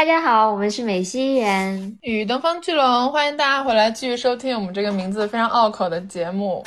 大家好，我们是美西园与东方巨龙，欢迎大家回来继续收听我们这个名字非常拗口的节目。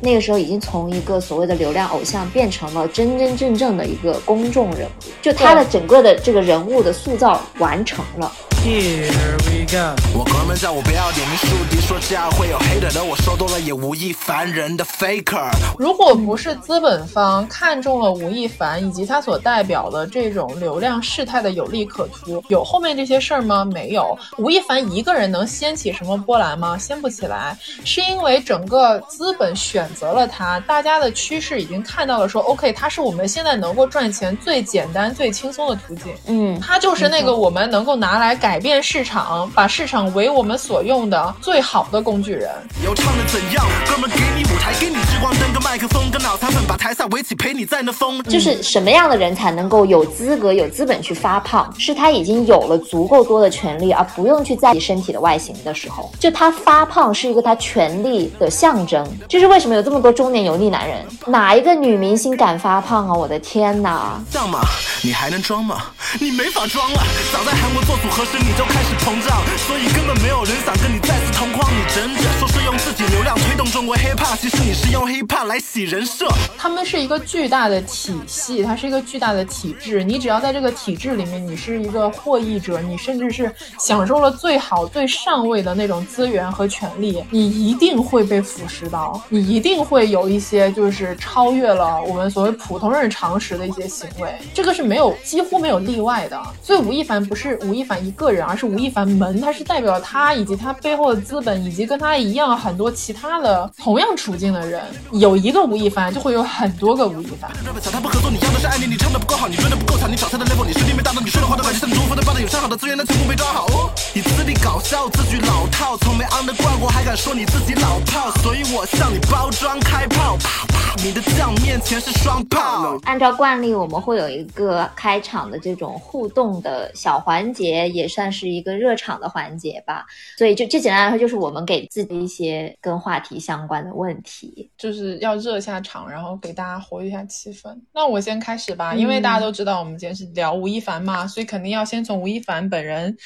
那个时候已经从一个所谓的流量偶像变成了真真正正的一个公众人物，就他的整个的这个人物的塑造完成了。Here we go。我哥们叫我不要点名树敌，说这样会有黑的，我说多了也无意凡人的 faker。如果不是资本方看中了吴亦凡以及他所代表的这种流量事态的有利可图，有后面这些事儿吗？没有。吴亦凡一个人能掀起什么波澜吗？掀不起来，是因为整个资本选择了他，大家的趋势已经看到了，说 OK，他是我们现在能够赚钱最简单、最轻松的途径。嗯，他就是那个我们能够拿来改。改变市场，把市场为我们所用的最好的工具人。要唱的怎样？哥们给你舞台，给你聚光灯跟麦克风，跟脑残粉把台下围起，陪你在那疯。就是什么样的人才能够有资格、有资本去发胖？是他已经有了足够多的权利，而不用去在意身体的外形的时候。就他发胖是一个他权利的象征。这是为什么有这么多中年油腻男人？哪一个女明星敢发胖啊？我的天哪！这样吗？你还能装吗？你没法装了。早在韩国做组合时。你就开始膨胀，所以根本没有人想跟你再次同框。你真的说是用自己流量推动中国 hiphop，其实你是用 hiphop 来洗人设。他们是一个巨大的体系，它是一个巨大的体制。你只要在这个体制里面，你是一个获益者，你甚至是享受了最好、最上位的那种资源和权利，你一定会被腐蚀到，你一定会有一些就是超越了我们所谓普通人常识的一些行为。这个是没有几乎没有例外的。所以吴亦凡不是吴亦凡一个。人，而是吴亦凡门，他是代表他以及他背后的资本，以及跟他一样很多其他的同样处境的人。有一个吴亦凡，就会有很多个吴亦凡。小他不合作，你要的是爱你，你唱的不够好，你追的不够长，你找他的 level，你实力没达到，你说的话都感觉像猪，否则把的有上好的资源，那全部被抓好。你资历搞笑，字句老套，从没 under 惯过，还敢说你自己老炮，所以我向你包装开炮。啪啪你的酱面前是双炮。按照惯例，我们会有一个开场的这种互动的小环节，也是。算是一个热场的环节吧，所以就这简单来说，就是我们给自己一些跟话题相关的问题，就是要热一下场，然后给大家活跃一下气氛。那我先开始吧，因为大家都知道我们今天是聊吴亦凡嘛，所以肯定要先从吴亦凡本人。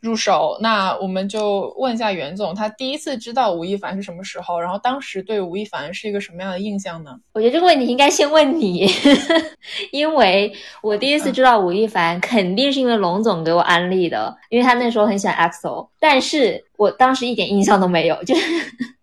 入手，那我们就问一下袁总，他第一次知道吴亦凡是什么时候？然后当时对吴亦凡是一个什么样的印象呢？我觉得这个问题应该先问你，因为我第一次知道吴亦凡肯定是因为龙总给我安利的，因为他那时候很喜欢 EXO，但是我当时一点印象都没有，就是。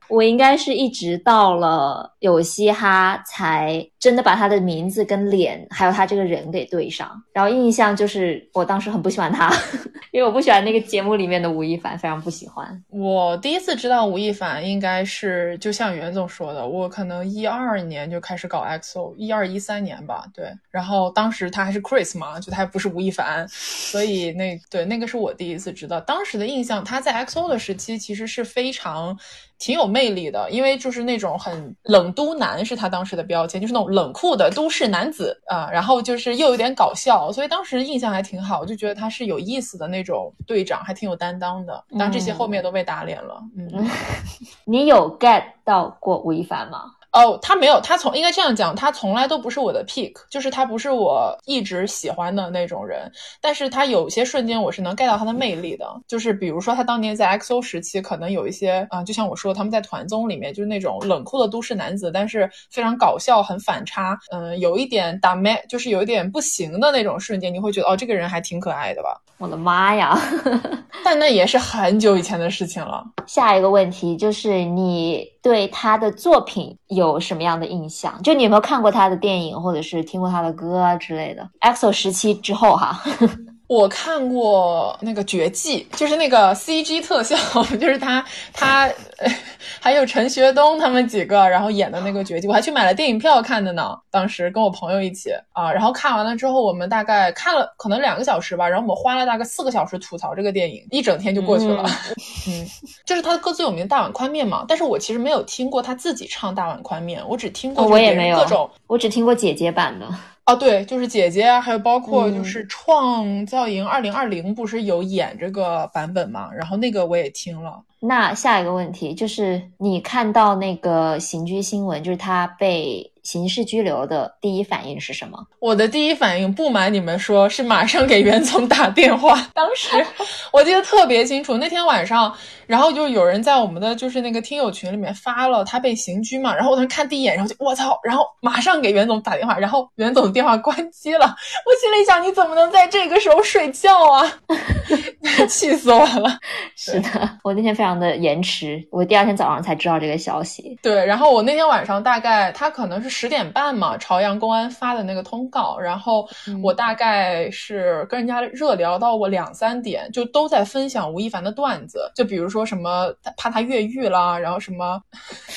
我应该是一直到了有嘻哈才真的把他的名字跟脸还有他这个人给对上，然后印象就是我当时很不喜欢他，因为我不喜欢那个节目里面的吴亦凡，非常不喜欢。我第一次知道吴亦凡应该是就像袁总说的，我可能一二年就开始搞 XO，一二一三年吧，对。然后当时他还是 Chris 嘛，就他还不是吴亦凡，所以那对那个是我第一次知道。当时的印象，他在 XO 的时期其实是非常。挺有魅力的，因为就是那种很冷都男是他当时的标签，就是那种冷酷的都市男子啊，然后就是又有点搞笑，所以当时印象还挺好，就觉得他是有意思的那种队长，还挺有担当的。但这些后面都被打脸了。嗯，你有 get 到过吴亦凡吗？哦，他没有，他从应该这样讲，他从来都不是我的 pick，就是他不是我一直喜欢的那种人。但是他有些瞬间我是能 get 到他的魅力的，就是比如说他当年在 XO 时期，可能有一些啊，就像我说他们在团综里面就是那种冷酷的都市男子，但是非常搞笑，很反差，嗯，有一点打 man，就是有一点不行的那种瞬间，你会觉得哦，这个人还挺可爱的吧？我的妈呀！但那也是很久以前的事情了。下一个问题就是你对他的作品有。有什么样的印象？就你有没有看过他的电影，或者是听过他的歌啊之类的？EXO 时期之后哈。我看过那个绝技，就是那个 CG 特效，就是他他 还有陈学冬他们几个，然后演的那个绝技，我还去买了电影票看的呢。当时跟我朋友一起啊，然后看完了之后，我们大概看了可能两个小时吧，然后我们花了大概四个小时吐槽这个电影，一整天就过去了。嗯，就是他的歌最有名的大碗宽面嘛，但是我其实没有听过他自己唱大碗宽面，我只听过我也没有各种，我只听过姐姐版的。啊，对，就是姐姐啊，还有包括就是《创造营二零二零》不是有演这个版本嘛？然后那个我也听了。那下一个问题就是，你看到那个刑拘新闻，就是他被刑事拘留的第一反应是什么？我的第一反应，不瞒你们说，是马上给袁总打电话。当时我记得特别清楚，那天晚上，然后就有人在我们的就是那个听友群里面发了他被刑拘嘛，然后我当时看第一眼，然后就我操，然后马上给袁总打电话，然后袁总电话关机了。我心里想，你怎么能在这个时候睡觉啊？气死我了！是的，我那天非常的延迟，我第二天早上才知道这个消息。对，然后我那天晚上大概他可能是十点半嘛，朝阳公安发的那个通告，然后我大概是跟人家热聊到我两三点，就都在分享吴亦凡的段子，就比如说什么怕他越狱啦，然后什么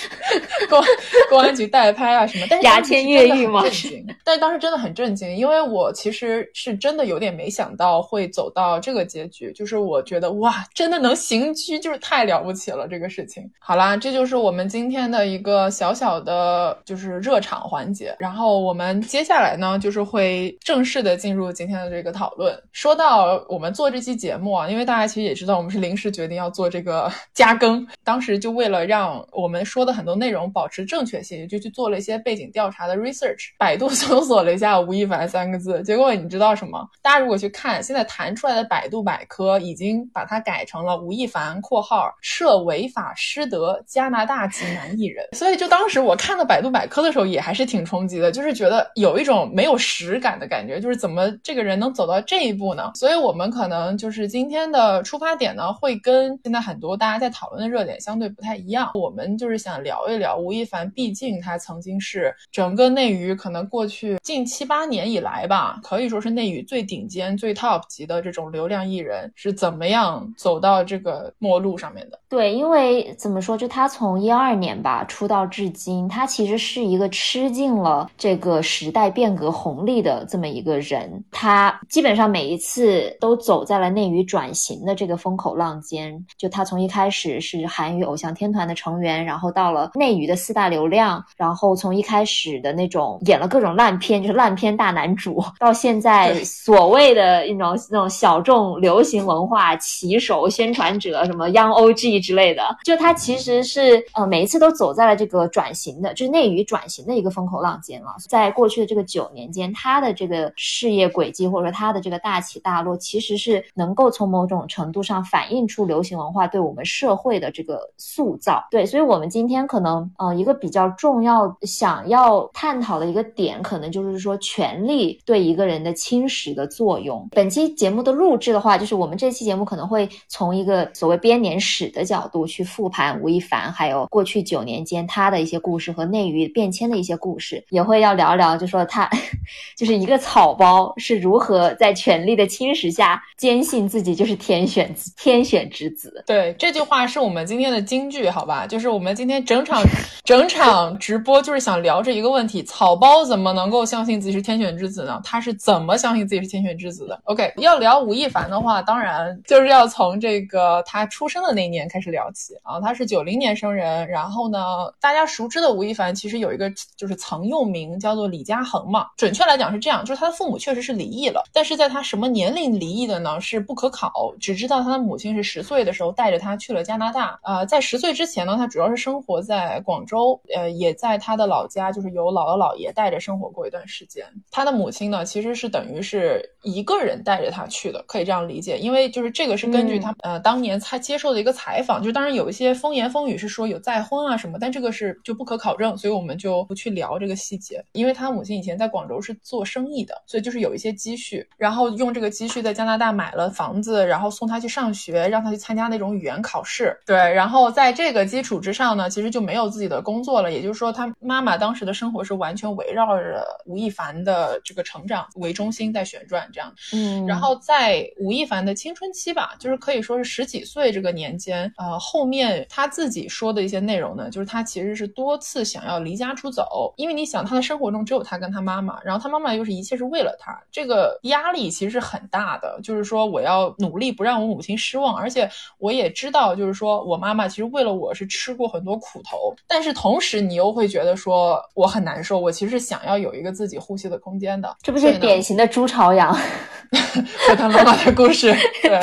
公公安局代拍啊什么，但是牙签越狱吗？但是当时真的很震惊，因为我其实是真的有点没想到会走到这个结局，就是我觉得哇，真的能刑拘，就是太了不起了这个事情。好啦，这就是我们今天的一个小小的，就是热场场环节。然后我们接下来呢，就是会正式的进入今天的这个讨论。说到我们做这期节目啊，因为大家其实也知道，我们是临时决定要做这个 加更，当时就为了让我们说的很多内容保持正确性，就去做了一些背景调查的 research，百度 搜索了一下吴亦凡三个字，结果你知道什么？大家如果去看现在弹出来的百度百科，已经把它改成了吴亦凡（括号涉违法失德加拿大籍男艺人）。所以就当时我看到百度百科的时候，也还是挺冲击的，就是觉得有一种没有实感的感觉，就是怎么这个人能走到这一步呢？所以我们可能就是今天的出发点呢，会跟现在很多大家在讨论的热点相对不太一样。我们就是想聊一聊吴亦凡，毕竟他曾经是整个内娱可能过去近七八年以来吧，可以说是内娱最顶尖、最 top 级的这种流量艺人是怎么样走到这个末路上面的。对，因为怎么说，就他从一二年吧出道至今，他其实是一个吃尽了这个时代变革红利的这么一个人。他基本上每一次都走在了内娱转型的这个风口浪尖。就他从一开始是韩娱偶像天团的成员，然后到了内娱的四大流量，然后从一开始的那种演了各种烂片，就是烂片大男主，到现在所谓的一种那种小众流行文化旗手、宣传者，什么 Young OG。之类的，就他其实是呃每一次都走在了这个转型的，就是内娱转型的一个风口浪尖了。在过去的这个九年间，他的这个事业轨迹或者说他的这个大起大落，其实是能够从某种程度上反映出流行文化对我们社会的这个塑造。对，所以我们今天可能呃一个比较重要想要探讨的一个点，可能就是说权力对一个人的侵蚀的作用。本期节目的录制的话，就是我们这期节目可能会从一个所谓编年史的。角度去复盘吴亦凡，还有过去九年间他的一些故事和内娱变迁的一些故事，也会要聊聊，就说他 就是一个草包是如何在权力的侵蚀下坚信自己就是天选天选之子。对，这句话是我们今天的金句，好吧？就是我们今天整场整场直播就是想聊这一个问题：草包怎么能够相信自己是天选之子呢？他是怎么相信自己是天选之子的？OK，要聊吴亦凡的话，当然就是要从这个他出生的那一年开始。开始聊起啊，他是九零年生人，然后呢，大家熟知的吴亦凡其实有一个就是曾用名叫做李嘉恒嘛，准确来讲是这样，就是他的父母确实是离异了，但是在他什么年龄离异的呢？是不可考，只知道他的母亲是十岁的时候带着他去了加拿大啊，在十岁之前呢，他主要是生活在广州，呃，也在他的老家，就是由姥姥姥爷带着生活过一段时间。他的母亲呢，其实是等于是一个人带着他去的，可以这样理解，因为就是这个是根据他呃当年他接受的一个采访。就当然有一些风言风语是说有再婚啊什么，但这个是就不可考证，所以我们就不去聊这个细节。因为他母亲以前在广州是做生意的，所以就是有一些积蓄，然后用这个积蓄在加拿大买了房子，然后送他去上学，让他去参加那种语言考试。对，然后在这个基础之上呢，其实就没有自己的工作了。也就是说，他妈妈当时的生活是完全围绕着吴亦凡的这个成长为中心在旋转，这样。嗯，然后在吴亦凡的青春期吧，就是可以说是十几岁这个年间。呃，后面他自己说的一些内容呢，就是他其实是多次想要离家出走，走，因为你想他的生活中只有他跟他妈妈，然后他妈妈又是一切是为了他，这个压力其实是很大的。就是说我要努力不让我母亲失望，而且我也知道，就是说我妈妈其实为了我是吃过很多苦头，但是同时你又会觉得说我很难受，我其实想要有一个自己呼吸的空间的。这不是典型的朱朝阳 和他妈妈的故事？对，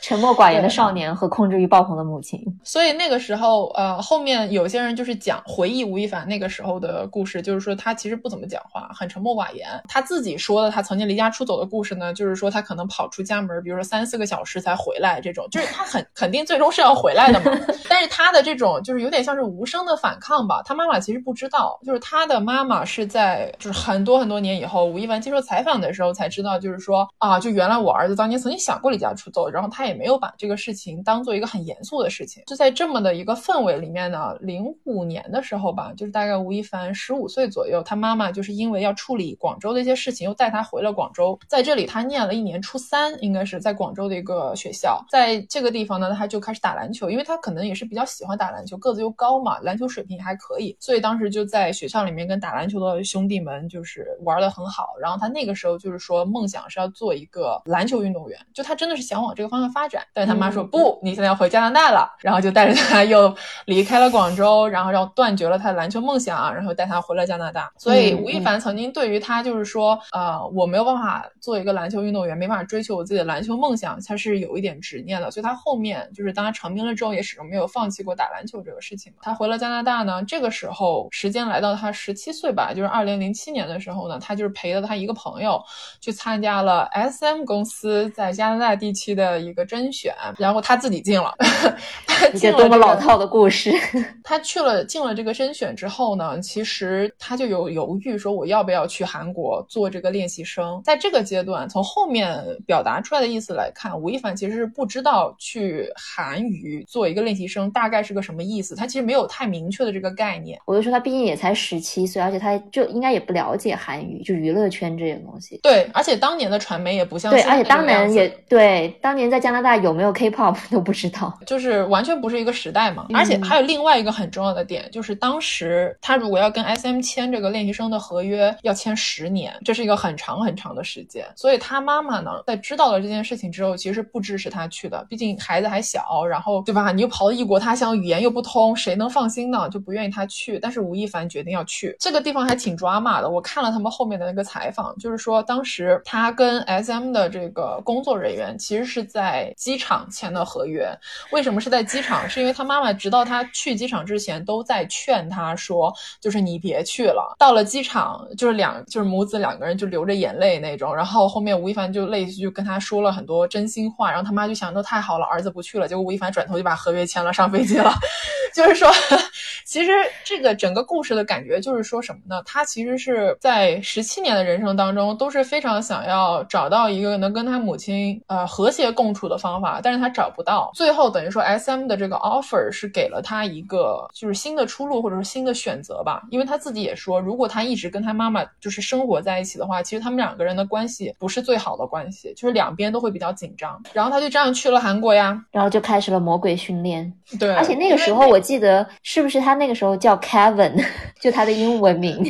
沉默寡言的少年和控制欲爆棚的母亲。所以那个时候，呃，后面有些人就是讲回忆吴亦凡那个时候的故事，就是说他其实不怎么讲话，很沉默寡言。他自己说的他曾经离家出走的故事呢，就是说他可能跑出家门，比如说三四个小时才回来，这种就是他很肯定最终是要回来的嘛。但是他的这种就是有点像是无声的反抗吧。他妈妈其实不知道，就是他的妈妈是在就是很多很多年以后，吴亦凡接受采访的时候才知道，就是说啊，就原来我儿子当年曾经想过离家出走，然后他也没有把这个事情当做一个很严肃的事情。就在这么的一个氛围里面呢，零五年的时候吧，就是大概吴亦凡十五岁左右，他妈妈就是因为要处理广州的一些事情，又带他回了广州。在这里，他念了一年初三，应该是在广州的一个学校。在这个地方呢，他就开始打篮球，因为他可能也是比较喜欢打篮球，个子又高嘛，篮球水平还可以，所以当时就在学校里面跟打篮球的兄弟们就是玩的很好。然后他那个时候就是说梦想是要做一个篮球运动员，就他真的是想往这个方向发展。但是他妈说不，你现在要回加拿大了，然后就带着他 又离开了广州，然后让断绝了他的篮球梦想，然后带他回了加拿大。所以吴亦凡曾经对于他就是说，呃，我没有办法做一个篮球运动员，没办法追求我自己的篮球梦想，他是有一点执念的。所以他后面就是当他成名了之后，也始终没有放弃过打篮球这个事情。他回了加拿大呢，这个时候时间来到他十七岁吧，就是二零零七年的时候呢，他就是陪了他一个朋友去参加了 SM 公司在加拿大地区的一个甄选，然后他自己进了。一个多么老套的故事！他去了进了这个甄选之后呢，其实他就有犹豫，说我要不要去韩国做这个练习生。在这个阶段，从后面表达出来的意思来看，吴亦凡其实是不知道去韩娱做一个练习生大概是个什么意思，他其实没有太明确的这个概念。我就说他毕竟也才十七岁，而且他就应该也不了解韩娱，就娱乐圈这些东西。对，而且当年的传媒也不像对，而且当年也对，当年在加拿大有没有 K-pop 都不知道，就是完全不是一个时代嘛。而且还有另外一个很重要的点，就是当时他如果要跟 SM 签这个练习生的合约，要签十年，这是一个很长很长的时间。所以他妈妈呢，在知道了这件事情之后，其实不支持他去的，毕竟孩子还小，然后对吧？你又跑到异国他乡，语言又不通，谁能放心呢？就不愿意他去。但是吴亦凡决定要去，这个地方还挺抓马的。我看了他们后面的那个采访，就是说当时他跟 SM 的这个工作人员其实是在机场签的合约。为什么是在机场？是因为他妈妈直到他去机场之前都在劝他说，就是你别去了。到了机场，就是两就是母子两个人就流着眼泪那种。然后后面吴亦凡就类似就跟他说了很多真心话，然后他妈就想，说太好了，儿子不去了。结果吴亦凡转头就把合约签了，上飞机了。就是说，其实这个整个故事的感觉就是说什么呢？他其实是在十七年的人生当中都是非常想要找到一个能跟他母亲呃和谐共处的方法，但是他找不到。最后等于说 S M 的这个 offer 是给了他一个就是新的出路或者是新的选择吧，因为他自己也说，如果他一直跟他妈妈就是生活在一起的话，其实他们两个人的关系不是最好的关系，就是两边都会比较紧张。然后他就这样去了韩国呀，然后就开始了魔鬼训练。对，而且那个时候我记得是不是他那个时候叫 Kevin，就他的英文名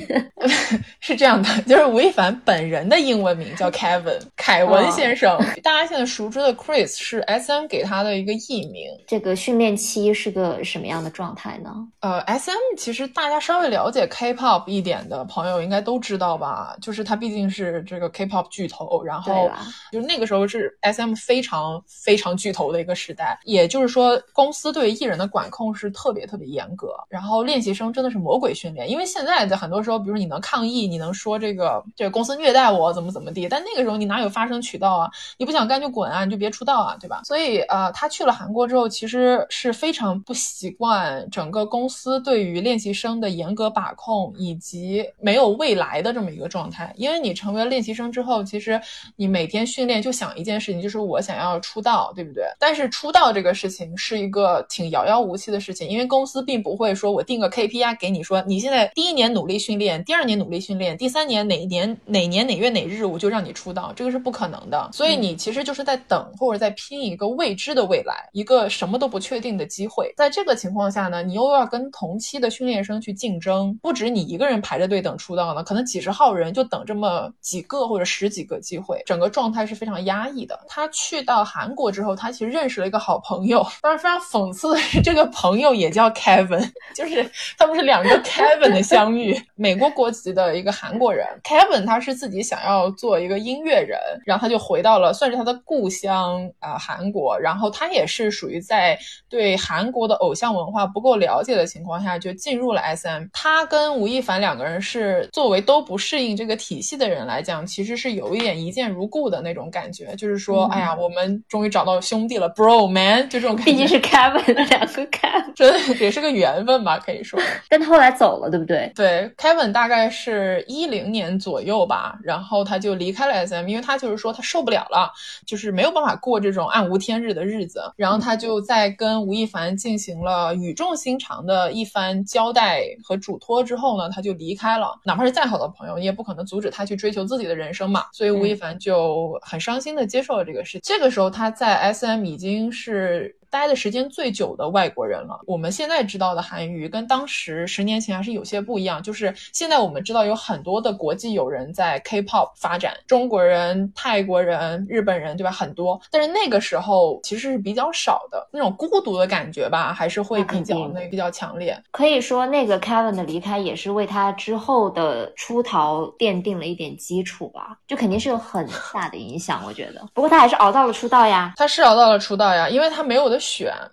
是这样的，就是吴亦凡本人的英文名叫 Kevin 凯文先生，大家现在熟知的 Chris 是 S M 给他的一个艺名。这个训练期是个什么样的状态呢？呃，S M 其实大家稍微了解 K-pop 一点的朋友应该都知道吧，就是他毕竟是这个 K-pop 巨头，然后就是那个时候是 S M 非常非常巨头的一个时代，也就是说公司对艺人的管控是特别特别严格，然后练习生真的是魔鬼训练，因为现在在很多时候，比如你能抗议，你能说这个这个公司虐待我怎么怎么地，但那个时候你哪有发声渠道啊？你不想干就滚啊，你就别出道啊，对吧？所以呃，他去了韩国之后，其实是非常不习惯整个公司对于练习生的严格把控以及没有未来的这么一个状态。因为你成为了练习生之后，其实你每天训练就想一件事情，就是我想要出道，对不对？但是出道这个事情是一个挺遥遥无期的事情。因为公司并不会说我定个 KPI 给你说，你现在第一年努力训练，第二年努力训练，第三年哪一年哪年哪月哪日我就让你出道，这个是不可能的。所以你其实就是在等或者在拼一个未知的未来，一个什么都不确定的机会。在这个情况下呢，你又要跟同期的训练生去竞争，不止你一个人排着队等出道呢，可能几十号人就等这么几个或者十几个机会，整个状态是非常压抑的。他去到韩国之后，他其实认识了一个好朋友，但是非常讽刺的是，这个朋友也叫 Kevin，就是他们是两个 Kevin 的相遇。美国国籍的一个韩国人 Kevin，他是自己想要做一个音乐人，然后他就回到了算是他的故乡啊、韩国。然后他也是属于在对韩国的偶像文化不够了解的情况下就进入了 SM。他跟吴亦凡两个人是作为都不适应这个体系的人来讲，其实是有一点一见如故的那种感觉，就是说，哎呀，我们终于找到兄弟了，bro man，就这种感觉。毕竟是 Kevin 两个 Kevin，真的也是个缘分吧，可以说。但他后来走了，对不对？对，Kevin 大概是一零年左右吧，然后他就离开了 SM，因为他就是说他受不了了，就是没有办法过这种暗无天日的日子。然后他就在跟吴亦凡进行了语重心长的一番交代和嘱脱之后呢，他就离开了。哪怕是再好的朋友，你也不可能阻止他去追求自己的人生嘛。所以吴亦凡就很伤心的接受了这个事情。这个时候他在 SM 已经是。待的时间最久的外国人了。我们现在知道的韩娱跟当时十年前还是有些不一样。就是现在我们知道有很多的国际友人在 K-pop 发展，中国人、泰国人、日本人，对吧？很多。但是那个时候其实是比较少的，那种孤独的感觉吧，还是会比较那比较强烈。可以说，那个 Kevin 的离开也是为他之后的出逃奠定了一点基础吧，就肯定是有很大的影响。我觉得，不过他还是熬到了出道呀。他是熬到了出道呀，因为他没有的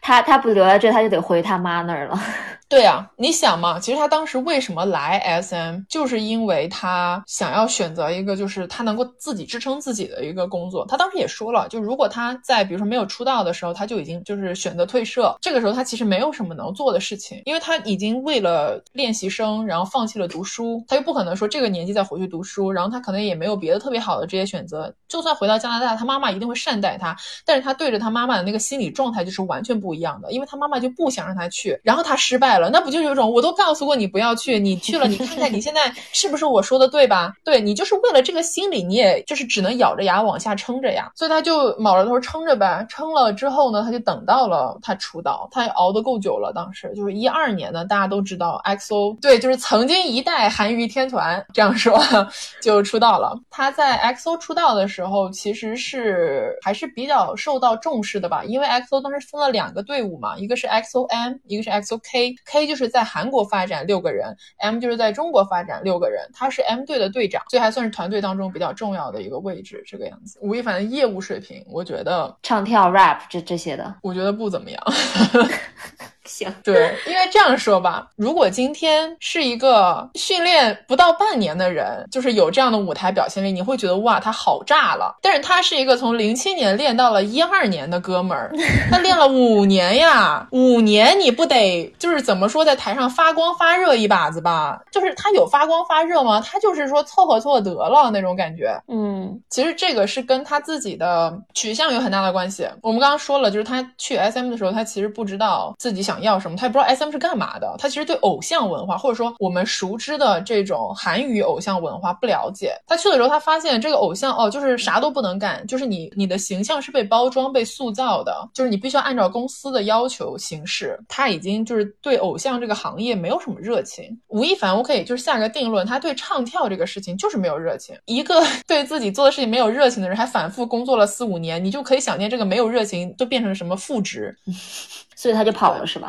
他他不留在这，他就得回他妈那儿了。对啊，你想嘛，其实他当时为什么来 SM，就是因为他想要选择一个就是他能够自己支撑自己的一个工作。他当时也说了，就如果他在比如说没有出道的时候，他就已经就是选择退社，这个时候他其实没有什么能做的事情，因为他已经为了练习生，然后放弃了读书，他又不可能说这个年纪再回去读书，然后他可能也没有别的特别好的这些选择。就算回到加拿大，他妈妈一定会善待他，但是他对着他妈妈的那个心理状态就是完全不一样的，因为他妈妈就不想让他去，然后他失败了那不就有种我都告诉过你不要去，你去了，你看看你现在是不是我说的对吧？对你就是为了这个心理，你也就是只能咬着牙往下撑着呀。所以他就卯着头撑着呗，撑了之后呢，他就等到了他出道，他熬得够久了。当时就是一二年呢，大家都知道 XO，对，就是曾经一代韩娱天团，这样说就出道了。他在 XO 出道的时候，其实是还是比较受到重视的吧，因为 XO 当时分了两个队伍嘛，一个是 XOM，一个是 XOK XOK，K 就是在韩国发展六个人，M 就是在中国发展六个人，他是 M 队的队长，所以还算是团队当中比较重要的一个位置，这个样子。吴亦凡的业务水平，我觉得唱跳、rap 这这些的，我觉得不怎么样。行，对，因为这样说吧，如果今天是一个训练不到半年的人，就是有这样的舞台表现力，你会觉得哇，他好炸了。但是他是一个从零七年练到了一二年的哥们儿，他练了五年呀，五年你不得就是怎么说，在台上发光发热一把子吧？就是他有发光发热吗？他就是说凑合凑合得了那种感觉。嗯，其实这个是跟他自己的取向有很大的关系。我们刚刚说了，就是他去 SM 的时候，他其实不知道自己想要什么，他也不知道 SM 是干嘛的。他其实对偶像文化，或者说我们熟知的这种韩语偶像文化不了解。他去的时候，他发现这个偶像哦，就是啥都不能干，就是你你的形象是被包装、被塑造的，就是你必须要按照公司的要求行事。他已经就是对偶像这个行业没有什么热情。吴亦凡，我可以就是下个定论，他对唱跳这个事情就是没有热情。一个 对自己做的事情没有热情的人，还反复工作了四五年，你就可以想见这个没有热情都变成什么负值。所以他就跑了是吧？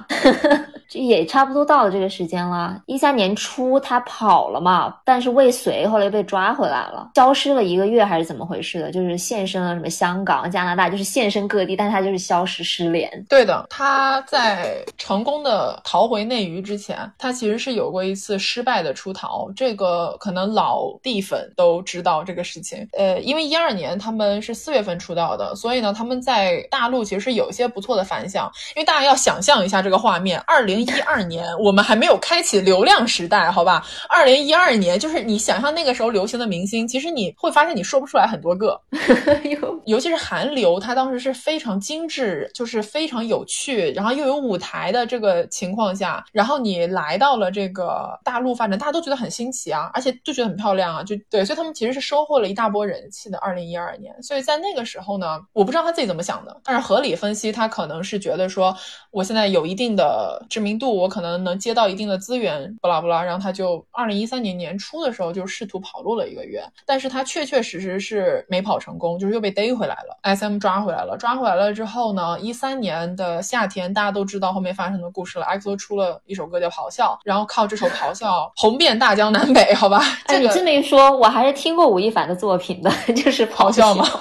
这也差不多到了这个时间了。一三年初他跑了嘛，但是未遂，后来又被抓回来了，消失了一个月还是怎么回事的？就是现身了什么香港、加拿大，就是现身各地，但他就是消失失联。对的，他在成功的逃回内娱之前，他其实是有过一次失败的出逃。这个可能老地粉都知道这个事情。呃，因为一二年他们是四月份出道的，所以呢，他们在大陆其实是有一些不错的反响。因为大家要想象一下这个画面，二零一二年我们还没有开启流量时代，好吧？二零一二年就是你想象那个时候流行的明星，其实你会发现你说不出来很多个，尤其是韩流，它当时是非常精致，就是非常有趣，然后又有舞台的这个情况下，然后你来到了这个大陆发展，大家都觉得很新奇啊，而且就觉得很漂亮啊，就对，所以他们其实是收获了一大波人气的。二零一二年，所以在那个时候呢，我不知道他自己怎么想的，但是合理分析，他可能是觉得说，我现在有一定的知名度，我可能能接到一定的资源，不拉不拉，然后他就二零一三年年初的时候就试图跑路了一个月，但是他确确实实是没跑成功，就是又被逮回来了，SM 抓回来了，抓回来了之后呢，一三年的夏天，大家都知道后面发生的故事了，XO 出了一首歌叫《咆哮》，然后靠这首《咆哮》红遍大江南北，好吧？哎，你这么一说，我还是听过吴亦凡的作品的，就是咆哮吗？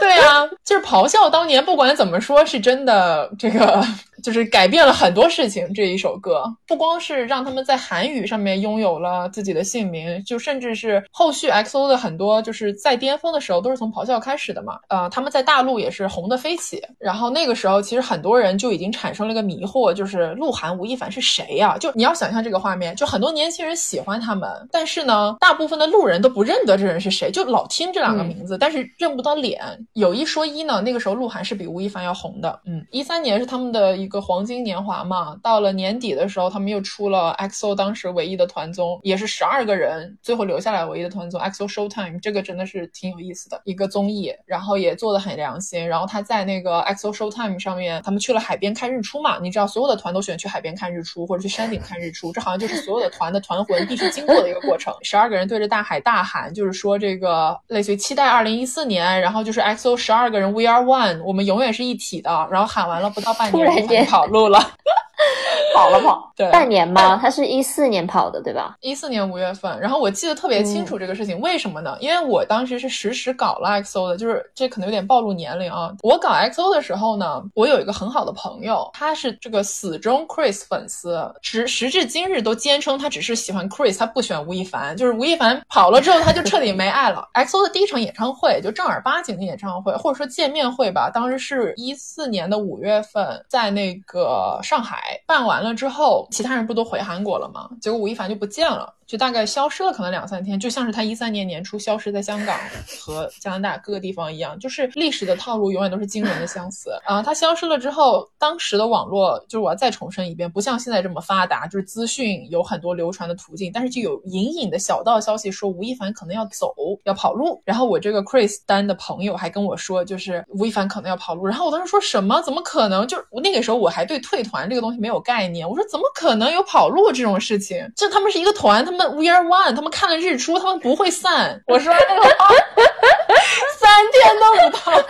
对啊，就是咆哮。当年不管怎么说，是真的这个。job 就是改变了很多事情。这一首歌不光是让他们在韩语上面拥有了自己的姓名，就甚至是后续 XO 的很多就是在巅峰的时候都是从咆哮开始的嘛。呃，他们在大陆也是红的飞起。然后那个时候其实很多人就已经产生了一个迷惑，就是鹿晗、吴亦凡是谁呀？就你要想象这个画面，就很多年轻人喜欢他们，但是呢，大部分的路人都不认得这人是谁，就老听这两个名字，但是认不到脸。有一说一呢，那个时候鹿晗是比吴亦凡要红的。嗯，一三年是他们的一。一个黄金年华嘛，到了年底的时候，他们又出了 XO 当时唯一的团综，也是十二个人最后留下来唯一的团综 XO Showtime，这个真的是挺有意思的一个综艺，然后也做的很良心。然后他在那个 XO Showtime 上面，他们去了海边看日出嘛，你知道所有的团都喜欢去海边看日出或者去山顶看日出，这好像就是所有的团的团魂必须经过的一个过程。十二个人对着大海大喊，就是说这个类似于期待二零一四年，然后就是 XO 十二个人 We are one，我们永远是一体的。然后喊完了不到半年。跑路了。跑了跑，对，半年吗？他是一四年跑的，对吧？一四年五月份，然后我记得特别清楚这个事情，为什么呢？因为我当时是实时搞了 XO 的，就是这可能有点暴露年龄啊。我搞 XO 的时候呢，我有一个很好的朋友，他是这个死忠 Chris 粉丝，时时至今日都坚称他只是喜欢 Chris，他不喜欢吴亦凡。就是吴亦凡跑了之后，他就彻底没爱了。XO 的第一场演唱会，就正儿八经的演唱会，或者说见面会吧，当时是一四年的五月份，在那个上海办完了之后。其他人不都回韩国了吗？结果吴亦凡就不见了。就大概消失了，可能两三天，就像是他一三年年初消失在香港和加拿大各个地方一样，就是历史的套路永远都是惊人的相似啊。他消失了之后，当时的网络就是我要再重申一遍，不像现在这么发达，就是资讯有很多流传的途径，但是就有隐隐的小道消息说吴亦凡可能要走，要跑路。然后我这个 Chris 丹的朋友还跟我说，就是吴亦凡可能要跑路。然后我当时说什么？怎么可能？就那个时候我还对退团这个东西没有概念，我说怎么可能有跑路这种事情？这他们是一个团，他们。We are one，他们看了日出，他们不会散。我说那 个三天都不到。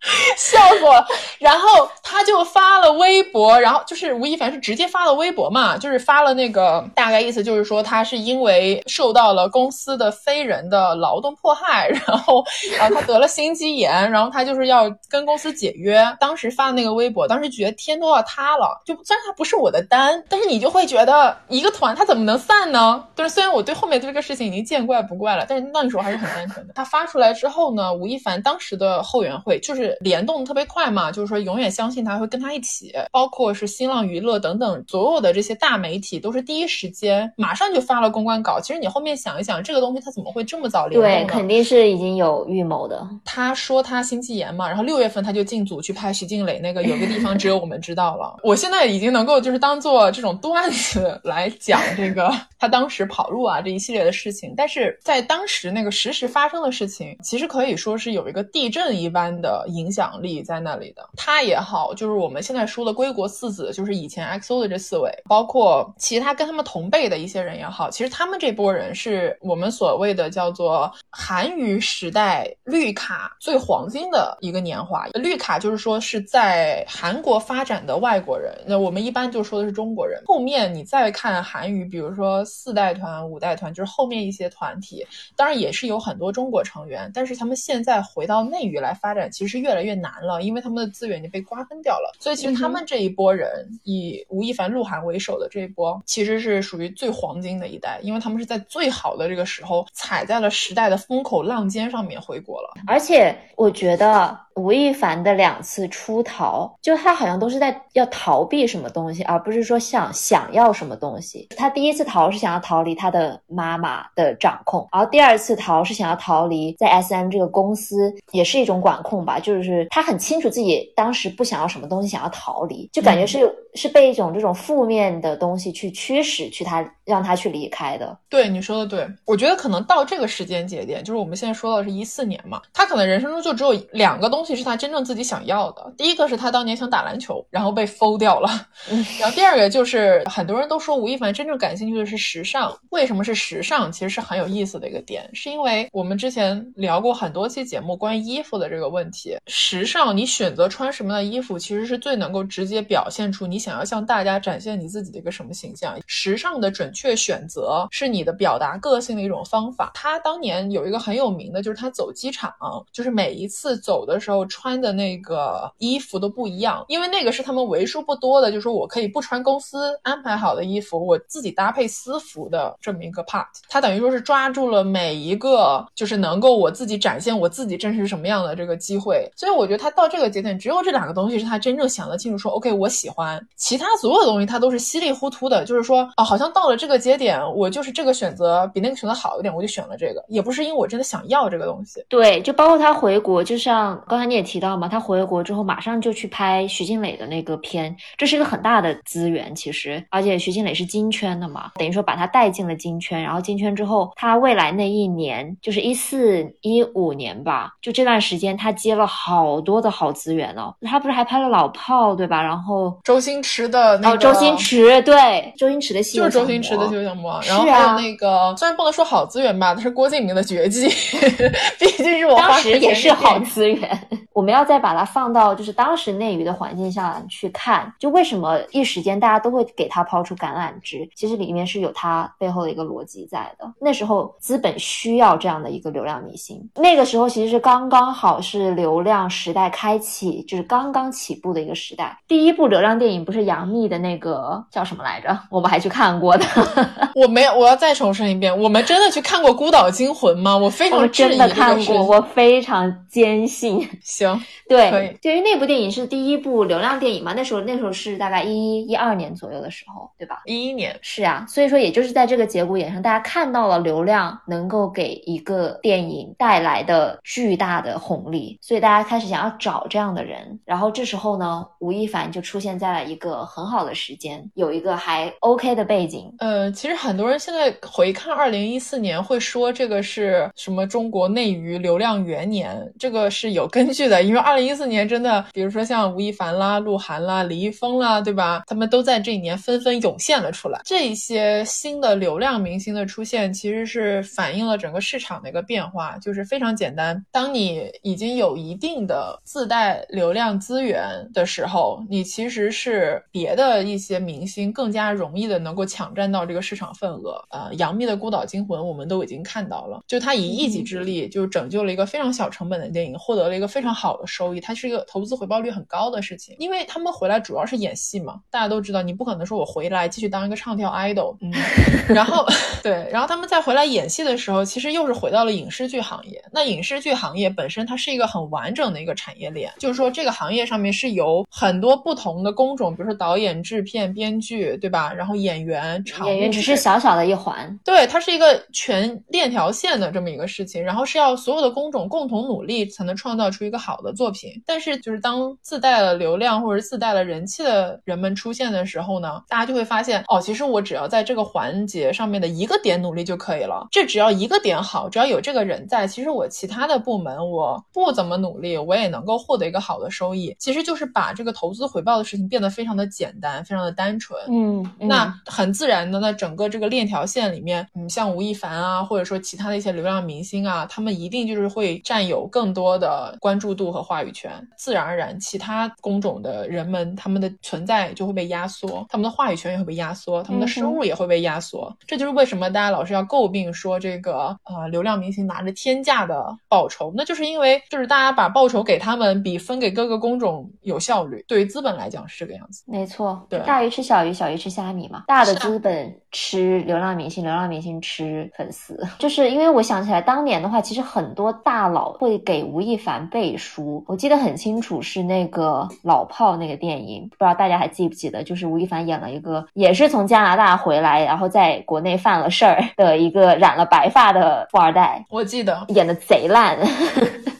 笑死我了！然后他就发了微博，然后就是吴亦凡是直接发了微博嘛，就是发了那个大概意思就是说他是因为受到了公司的非人的劳动迫害，然后啊他得了心肌炎，然后他就是要跟公司解约。当时发的那个微博，当时觉得天都要塌了。就虽然他不是我的单，但是你就会觉得一个团他怎么能散呢？就是虽然我对后面这个事情已经见怪不怪了，但是那个时候还是很单纯的。他发出来之后呢，吴亦凡当时的后援会就是。联动特别快嘛，就是说永远相信他会跟他一起，包括是新浪娱乐等等所有的这些大媒体都是第一时间马上就发了公关稿。其实你后面想一想，这个东西他怎么会这么早联动？对，肯定是已经有预谋的。他说他心肌炎嘛，然后六月份他就进组去拍徐静蕾那个有个地方只有我们知道了。我现在已经能够就是当做这种段子来讲这个 他当时跑路啊这一系列的事情，但是在当时那个实时发生的事情，其实可以说是有一个地震一般的影。响力在那里的，他也好，就是我们现在说的归国四子，就是以前 XO 的这四位，包括其他跟他们同辈的一些人也好，其实他们这波人是我们所谓的叫做韩娱时代绿卡最黄金的一个年华。绿卡就是说是在韩国发展的外国人，那我们一般就说的是中国人。后面你再看韩娱，比如说四代团、五代团，就是后面一些团体，当然也是有很多中国成员，但是他们现在回到内娱来发展，其实越来越难了，因为他们的资源已经被瓜分掉了。所以其实他们这一波人，以吴亦凡、鹿晗为首的这一波，其实是属于最黄金的一代，因为他们是在最好的这个时候踩在了时代的风口浪尖上面回国了。而且我觉得吴亦凡的两次出逃，就他好像都是在要逃避什么东西，而不是说想想要什么东西。他第一次逃是想要逃离他的妈妈的掌控，然后第二次逃是想要逃离在 S M 这个公司，也是一种管控吧。就是他很清楚自己当时不想要什么东西，想要逃离，就感觉是、是被一种这种负面的东西去驱使，去他让他去离开的。对你说的对，我觉得可能到这个时间节点，就是我们现在说到的是一四年嘛，他可能人生中就只有两个东西是他真正自己想要的。第一个是他当年想打篮球，然后被封掉了，然后第二个就是很多人都说吴亦凡真正感兴趣的是时尚。为什么是时尚？其实是很有意思的一个点，是因为我们之前聊过很多期节目关于衣服的这个问题。时尚，你选择穿什么样的衣服，其实是最能够直接表现出你想要向大家展现你自己的一个什么形象。时尚的准确选择是你的表达个性的一种方法。他当年有一个很有名的，就是他走机场，就是每一次走的时候穿的那个衣服都不一样，因为那个是他们为数不多的，就是说我可以不穿公司安排好的衣服，我自己搭配私服的这么一个 part。他等于说是抓住了每一个就是能够我自己展现我自己真实什么样的这个机会。所以我觉得他到这个节点，只有这两个东西是他真正想得清楚，说 OK 我喜欢，其他所有的东西他都是稀里糊涂的，就是说哦，好像到了这个节点，我就是这个选择比那个选择好一点，我就选了这个，也不是因为我真的想要这个东西。对，就包括他回国，就像刚才你也提到嘛，他回国之后马上就去拍徐静蕾的那个片，这是一个很大的资源，其实，而且徐静蕾是金圈的嘛，等于说把他带进了金圈，然后金圈之后，他未来那一年就是一四一五年吧，就这段时间他接了好多的好资源哦，他不是还拍了老炮对吧？然后周星驰的那个，哦，周星驰对，周星驰的戏就是周星驰的《西游降魔》，然后还有那个虽然不能说好资源吧，但是郭敬明的绝技，毕竟是我当时也是好资源。我们要再把它放到就是当时内娱的环境下去看，就为什么一时间大家都会给他抛出橄榄枝，其实里面是有他背后的一个逻辑在的。那时候资本需要这样的一个流量明星，那个时候其实是刚刚好是流量时代开启，就是刚刚起步的一个时代。第一部流量电影不是杨幂的那个叫什么来着？我们还去看过的。我没有，我要再重申一遍，我们真的去看过《孤岛惊魂》吗？我非常真的看过，我非常坚信。行，对。对于那部电影是第一部流量电影嘛？那时候那时候是大概一一一二年左右的时候，对吧？一一年。是啊，所以说也就是在这个节骨眼上，大家看到了流量能够给一个电影带来的巨大的红利，所以大家开始想要找这样的人。然后这时候呢，吴亦凡就出现在了一个很好的时间，有一个还 OK 的背景。呃，其实很多人现在回看二零一四年，会说这个是什么中国内娱流量元年，这个是有根据的，因为二零一四年真的，比如说像吴亦凡啦、鹿晗啦、李易峰啦，对吧？他们都在这一年纷纷涌现了出来。这一些新的流量明星的出现，其实是反映了整个市场的一个变化，就是非常简单。当你已经有一定的自带流量资源的时候，你其实是别的一些明星更加容易的能够抢占到这个市场份额。呃，杨幂的《孤岛惊魂》我们都已经看到了，就她以一己之力就拯救了一个非常小成本的电影，获得了一个非常好的收益。它是一个投资回报率很高的事情，因为他们回来主要是演戏嘛，大家都知道，你不可能说我回来继续当一个唱跳 idol，嗯，然后对，然后他们再回来演戏的时候，其实又是回到了影视剧行业。那影视剧行业本身它是一个很完整的一个产业链，就是说这个行业上面是由很多不同的工种，比如说导演、制片、编剧，对吧？然后演员、场演员只是小小的一环，对，它是一个全链条线的这么一个事情，然后是要所有的工种共同努力才能创造出一个好的作品。但是就是当自带了流量或者自带了人气的人们出现的时候呢，大家就会发现，哦，其实我只要在这个环节上面的一个点努力就可以了。这只要一个点好，只要有这个人在，其实我其他的部门我不怎么努力，我也能够获得一个好的收益。其实就是把这个投资回报的事情变得非常的简单，非常的单纯。嗯，那很自然的，那整个这个链条线里面，嗯，像吴亦凡啊，或者说其他的一些流量明星啊，他们一定就是会占有更多的关注度和话语权。自然而然，其他工种的人们他们的存在就会被压缩，他们的话语权也会被压缩，他们的收入也会被压缩。这就是为什么大家老是要诟病说这个呃流量明星拿着天价的报酬，那就是因为就是大家把报酬给他们比分给各个工种有效率。对于资本来讲是这个样子。没错，对大鱼吃小鱼，小鱼吃虾米嘛。大的资本吃流浪明星，流浪明星吃粉丝。就是因为我想起来，当年的话，其实很多大佬会给吴亦凡背书。我记得很清楚，是那个《老炮》那个电影，不知道大家还记不记得？就是吴亦凡演了一个，也是从加拿大回来，然后在国内犯了事儿的一个染了白发的富二代，我记得，演的贼烂。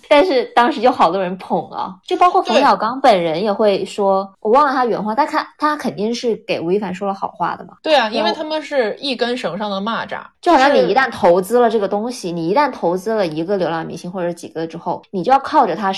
但是当时就好多人捧啊，就包括冯小刚本人也会说，我忘了他原话，但他他肯定是给吴亦凡说了好话的嘛。对啊，因为他们是一根绳上的蚂蚱，就好像你一旦投资了这个东西，你一旦投资了一个流量明星或者几个之后，你就要靠着他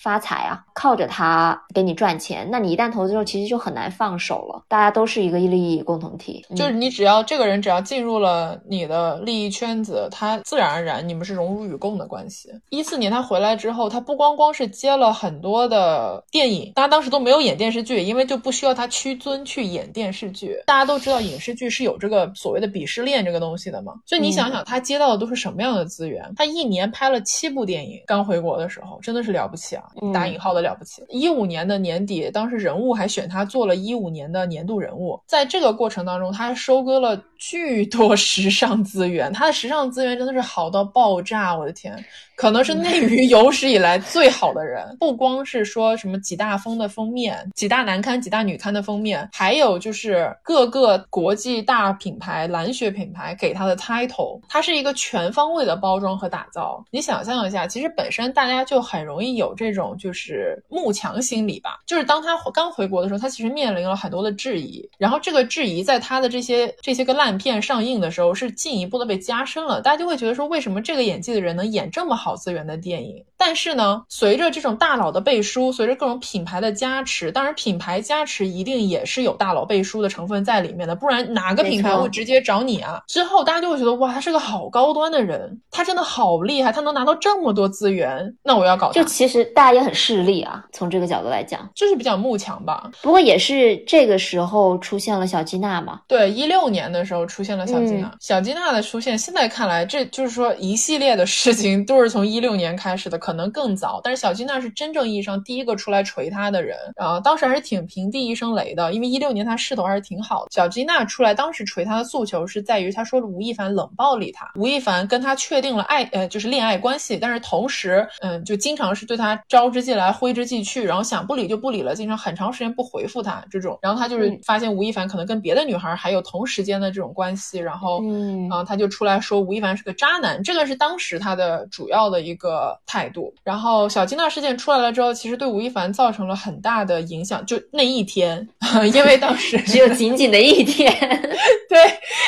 发财啊，靠着他给你赚钱。那你一旦投资之后，其实就很难放手了。大家都是一个利益共同体，嗯就是你只要这个人只要进入了你的利益圈子，他自然而然你们是荣辱与共的关系。一四年他回来之后，他不光光是接了很多的电影，大家当时都没有演电视剧，因为就不需要他屈尊去演电视剧。大家都知道影视剧是有这个所谓的鄙视链这个东西的嘛，所以你想想他接到的都是什么样的资源？他一年拍了七部电影，刚回国的时候真的是了不起啊，嗯打引号的了不起。一五年的年底，当时人物还选他做了一五年的年度人物，在这个过程当中，他还收割了巨多时尚资源，他的时尚资源真的是好到爆炸，我的天！可能是内娱有史以来最好的人，不光是说什么几大风的封面、几大男刊、几大女刊的封面，还有就是各个国际大品牌、蓝血品牌给他的 title，它是一个全方位的包装和打造。你想象一下，其实本身大家就很容易有这种就是慕强心理吧，就是当他刚回国的时候，他其实面临了很多的质疑，然后这个质疑在他的这些这些个烂片上映的时候，是进一步的被加深了。大家就会觉得说，为什么这个演技的人能演这么好资源的电影？但是呢，随着这种大佬的背书，随着各种品牌的加持，当然品牌加持一定也是有大佬背书的成分在里面的，不然哪个品牌没错会直接找你啊？之后大家就会觉得，哇，他是个好高端的人，他真的好厉害，他能拿到这么多资源，那我要搞就，其实大家也很势利啊，从这个角度来讲。就是比较慕强吧。不过也是这个时候出现了小吉娜嘛，对，一六年的时候出现了小吉娜，嗯小吉娜的出现，现在看来，这就是说一系列的事情都是从一六年开始的，可能更早。但是小吉娜是真正意义上第一个出来锤他的人，啊，当时还是挺平地一声雷的，因为一六年他势头还是挺好的。小吉娜出来，当时锤他的诉求是在于，他说了吴亦凡冷暴力他，吴亦凡跟他确定了爱，呃，就是恋爱关系，但是同时，嗯，就经常是对他招之即来，挥之即去，然后想不理就不理了，经常很长时间不回复他这种。然后他就是嗯发现吴亦凡可能跟别的女孩还有同时间的这种关系，然后，嗯啊，他就出来说吴亦凡是个渣男，这个是当时他的主要的一个态度。然后小金娜事件出来了之后，其实对吴亦凡造成了很大的影响，就那一天，因为当时只有仅仅的一天。对，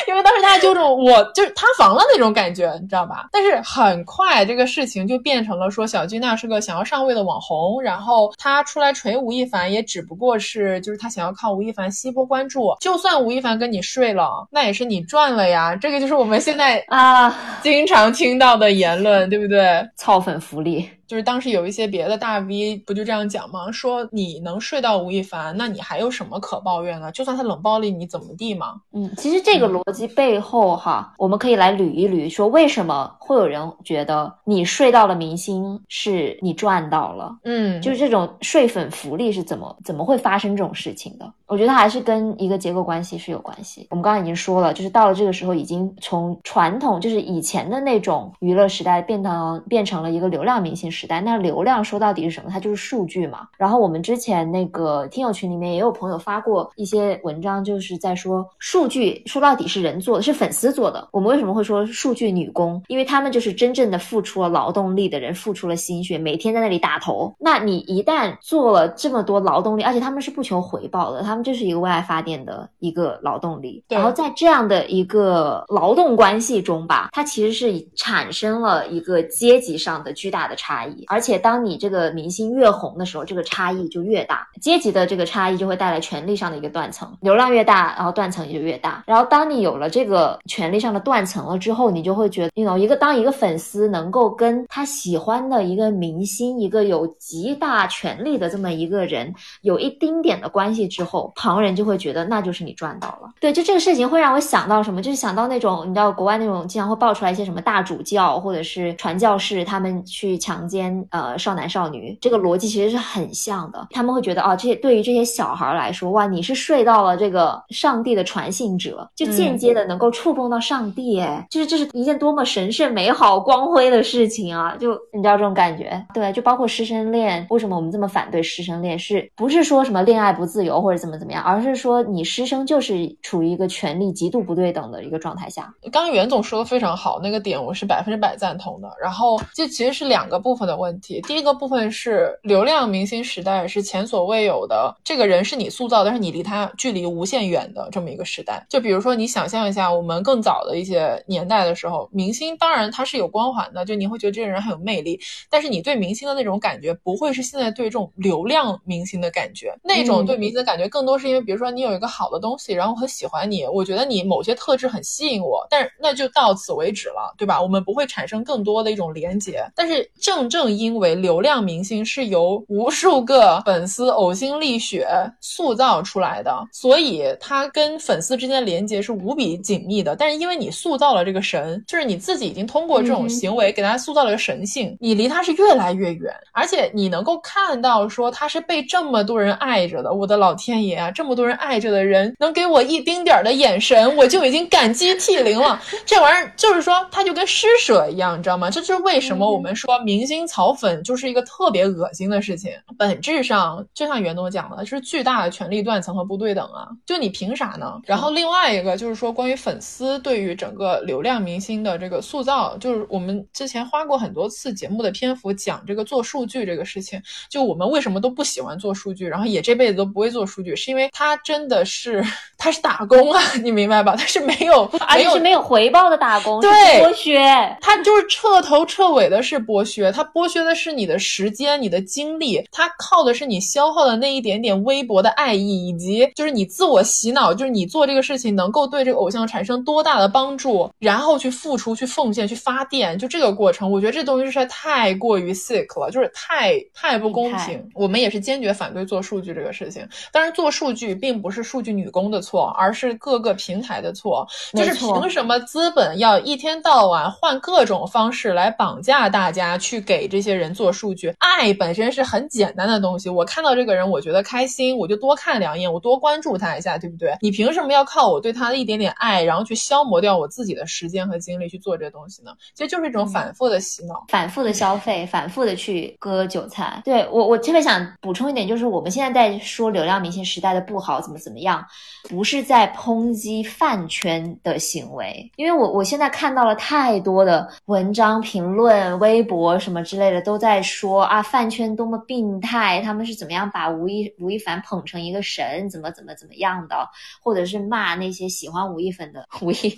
因为当时他就这种我就是塌房了那种感觉，你知道吧？但是很快这个事情就变成了说小金娜是个想要上位的网红，然后他出来锤吴亦凡也只不过是就是他想要靠吴亦凡吸波关注，就算吴亦凡跟你睡了，那也是你赚了呀。这个就是我们现在啊，经常听到的言论，对不对？操粉福利，就是当时有一些别的大 V 不就这样讲吗？说你能睡到吴亦凡，那你还有什么可抱怨呢？就算他冷暴力，你怎么地嘛？嗯，其实这个逻辑背后哈，我们可以来捋一捋，说为什么会有人觉得你睡到了明星是你赚到了，嗯，就是这种睡粉福利是怎么怎么会发生这种事情的？我觉得还是跟一个结构关系是有关系。我们刚刚已经说了，就是到了这个时候，已经从传统就是以前的那种娱乐时代变到变成了一个流量明星时代。那流量说到底是什么？它就是数据嘛。然后我们之前那个听友群里面也有朋友发过一些文章，就是在说数据说到底是人做的，是粉丝做的。我们为什么会说数据女工？因为他们就是真正的付出了劳动力的人，付出了心血，每天在那里打头。那你一旦做了这么多劳动力，而且他们是不求回报的，他们就是一个为爱发电的一个劳动力。然后在这样的一个劳动关系中吧，它其实是产生了一个阶级上的巨大的差异。而且当你这个明星越红的时候，这个差异就越大，阶级的这个差异就会带来权力上的一个断层，流量越大，然后断层也就越大。然后当你有了这个权力上的断层了之后，你就会觉得，you know，一个当一个粉丝能够跟他喜欢的一个明星，一个有极大权力的这么一个人有一丁点的关系之后，旁人就会觉得那就是你赚到了。对，就这个事情会让我想到什么，就是想到那种你知道国外那种经常会爆出来一些什么大主教或者是传教士他们去强奸偏呃少男少女，这个逻辑其实是很像的。他们会觉得啊，这些对于这些小孩来说，哇，你是睡到了这个上帝的传信者，就间接的能够触碰到上帝，哎，就是这是一件多么神圣、美好、光辉的事情啊！就你知道这种感觉，对，就包括师生恋，为什么我们这么反对师生恋？是不是说什么恋爱不自由或者怎么怎么样，而是说你师生就是处于一个权力极度不对等的一个状态下。刚刚袁总说的非常好，那个点我是百分之百赞同的。然后这其实是两个部分的问题，第一个部分是流量明星时代是前所未有的，这个人是你塑造，但是你离他距离无限远的这么一个时代。就比如说你想象一下，我们更早的一些年代的时候，明星当然他是有光环的，就你会觉得这个人很有魅力，但是你对明星的那种感觉不会是现在对这种流量明星的感觉，那种对明星的感觉更多是因为，比如说你有一个好的东西，然后我很喜欢你，我觉得你某些特质很吸引我，但是那就到此为止了，对吧？我们不会产生更多的一种连接。但是正正因为流量明星是由无数个粉丝呕心沥血塑造出来的，所以他跟粉丝之间的连接是无比紧密的。但是因为你塑造了这个神，就是你自己已经通过这种行为给大家塑造了个神性，你离他是越来越远，而且你能够看到说他是被这么多人爱着的。我的老天爷啊，这么多人爱着的人能给我一丁点儿的眼神，我就已经感激涕零了。这玩意儿就是说，他就跟施舍一样，你知道吗？这就是为什么我们说明星草粉就是一个特别恶心的事情。本质上就像袁总讲的，是巨大的权力断层和不对等啊！就你凭啥呢？然后另外一个就是说，关于粉丝对于整个流量明星的这个塑造，就是我们之前花过很多次节目的篇幅讲这个做数据这个事情。就我们为什么都不喜欢做数据，然后也这辈子都不会做数据，是因为他真的是他是打工啊，你明白吧？他是没有，而且是没有回报的打工，对剥削，他就是彻头彻尾的是剥削，他剥削的是你的时间、你的精力，它靠的是你消耗的那一点点微薄的爱意，以及就是你自我洗脑，就是你做这个事情能够对这个偶像产生多大的帮助，然后去付出、去奉献、去发电，就这个过程，我觉得这东西实在太过于 sick 了，就是太太不公平。我们也是坚决反对做数据这个事情。但是，做数据并不是数据女工的错，而是各个平台的错。就是凭什么资本要一天到晚换各种方式来绑架大家去给这些人做数据？爱本身是很简单的东西，我看到这个人，我觉得开心，我就多看两眼，我多关注他一下，对不对？你凭什么要靠我对他的一点点爱，然后去消磨掉我自己的时间和精力去做这个东西呢？其实就是一种反复的洗脑，反复的消费，反复的去割韭菜。对我，我特别想补充一点，就是我们现在在说流量明星时代的不好，怎么怎么样，不是在抨击饭圈的行为，因为我我现在看到了太多的文章、评论、微博什么之类的，都在说啊，饭圈多么病态，他们是怎么样把吴亦吴亦凡捧成一个神，怎么怎么怎么样的，或者是骂那些喜欢吴亦凡的吴亦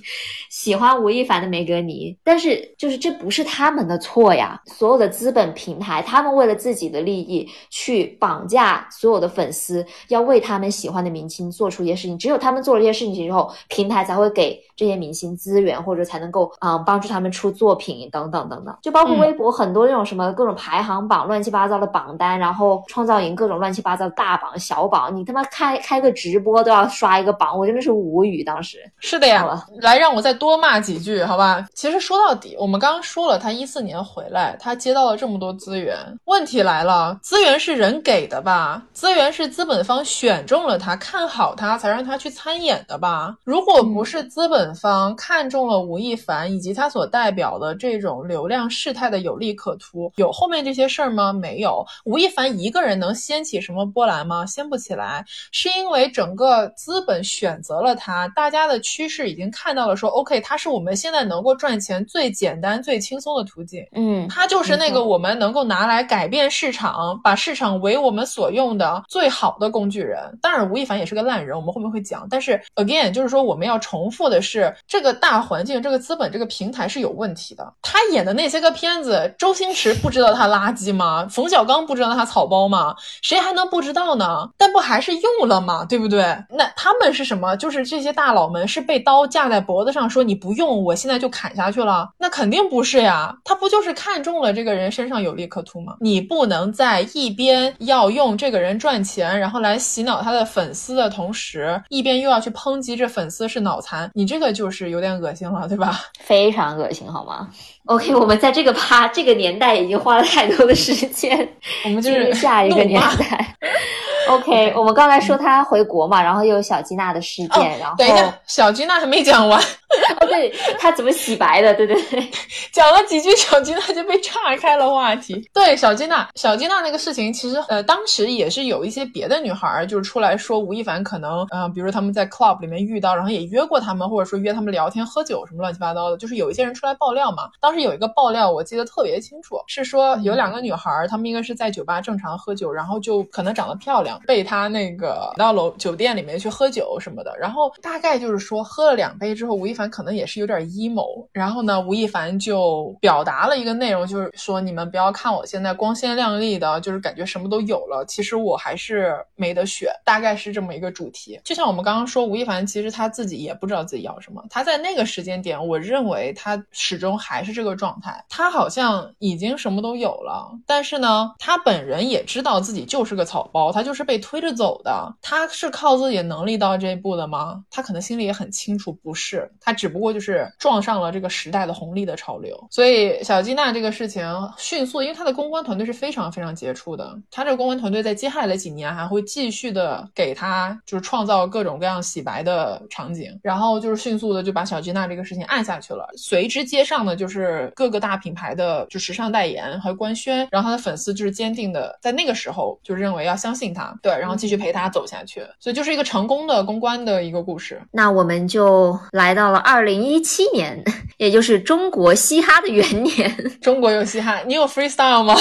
喜欢吴亦凡的梅格尼，但是就是这不是他们的错呀，所有的资本平台，他们为了自己的利益去绑架所有的粉丝，要为他们喜欢的明星做出一些事情，只有他们做了这些事情之后，平台才会给这些明星资源，或者才能够嗯帮助他们出作品等等等等，就包括微博很多那种什么各种排行榜、乱七八糟的榜单，然后创造营各种乱七八糟的大榜、小榜，你他妈开开个直播都要刷一个榜，我真的是无语。当时是的呀，来让我再多骂几句，好吧？其实说到底，我们刚刚说了，他一四年回来，他接到了这么多资源，问题来了，资源是人给的吧？资源是资本方选中了他，看好他才让他去参演的吧？如果不是资本方看中了吴亦凡以及他所代表的这种流量事态的有利可图，有后面这些事儿吗？没有。吴亦凡一个人能掀起什么波澜吗？掀不起来，是因为整个资本选择了他，大家的趋势已经看到了，说 OK，他是我们现在能够赚钱最简单、最轻松的途径。嗯，他就是那个我们能够拿来改变市场、把市场为我们所用的最好的工具人。当然，吴亦凡也是个烂人，我们后面会讲。但是 again，就是说我们要重复的是，是这个大环境、这个资本、这个平台是有问题的。他演的那些个片子，周星驰不知道他垃圾吗？冯小刚不知道他草包吗？谁还能不知道呢？但不还是用了吗？对不对？那他们是什么？就是这些大佬们是被刀架在脖子上，说你不用，我现在就砍下去了。那肯定不是呀，他不就是看中了这个人身上有利可图吗？你不能在一边要用这个人赚钱，然后来洗脑他的粉丝的同时，一边又要去抨击这粉丝是脑残。你这个。个就是有点恶心了，对吧？非常恶心，好吗？OK，我们在这个趴这个年代已经花了太多的时间，我们就是下一个年代。OK，我们刚才说他回国嘛，然后又有小吉娜的事件，然后等一下，小吉娜还没讲完。哦，对他怎么洗白的？对对对，讲了几句，小吉娜就被岔开了话题。对，小吉娜，小吉娜那个事情，其实呃，当时也是有一些别的女孩就是出来说吴亦凡可能，嗯，比如说他们在 club 里面遇到，然后也约过他们，或者说约他们聊天喝酒什么乱七八糟的，就是有一些人出来爆料嘛。当时有一个爆料，我记得特别清楚，是说有两个女孩，她们应该是在酒吧正常喝酒，然后就可能长得漂亮，被他那个到楼酒店里面去喝酒什么的，然后大概就是说喝了两杯之后，吴亦凡可能也是有点。emo，然后呢，吴亦凡就表达了一个内容，就是说你们不要看我现在光鲜亮丽的，就是感觉什么都有了，其实我还是没得选，大概是这么一个主题。就像我们刚刚说，吴亦凡其实他自己也不知道自己要什么，他在那个时间点，我认为他始终还是这个状态，他好像已经什么都有了，但是呢，他本人也知道自己就是个草包，他就是被推着走的，他是靠自己能力到这一步的吗？他可能心里也很清楚，不是，他只不过就是。撞上了这个时代的红利的潮流，所以小吉娜这个事情迅速，因为她的公关团队是非常非常杰出的，她这个公关团队在接下来几年还会继续的给她就是创造各种各样洗白的场景，然后就是迅速的就把小吉娜这个事情按下去了。随之接上的就是各个大品牌的就时尚代言和官宣，然后他的粉丝就是坚定的在那个时候就认为要相信他，对，然后继续陪他走下去，所以就是一个成功的公关的一个故事。那我们就来到了二零一七。年，也就是中国嘻哈的元年。中国有嘻哈，你有 freestyle 吗？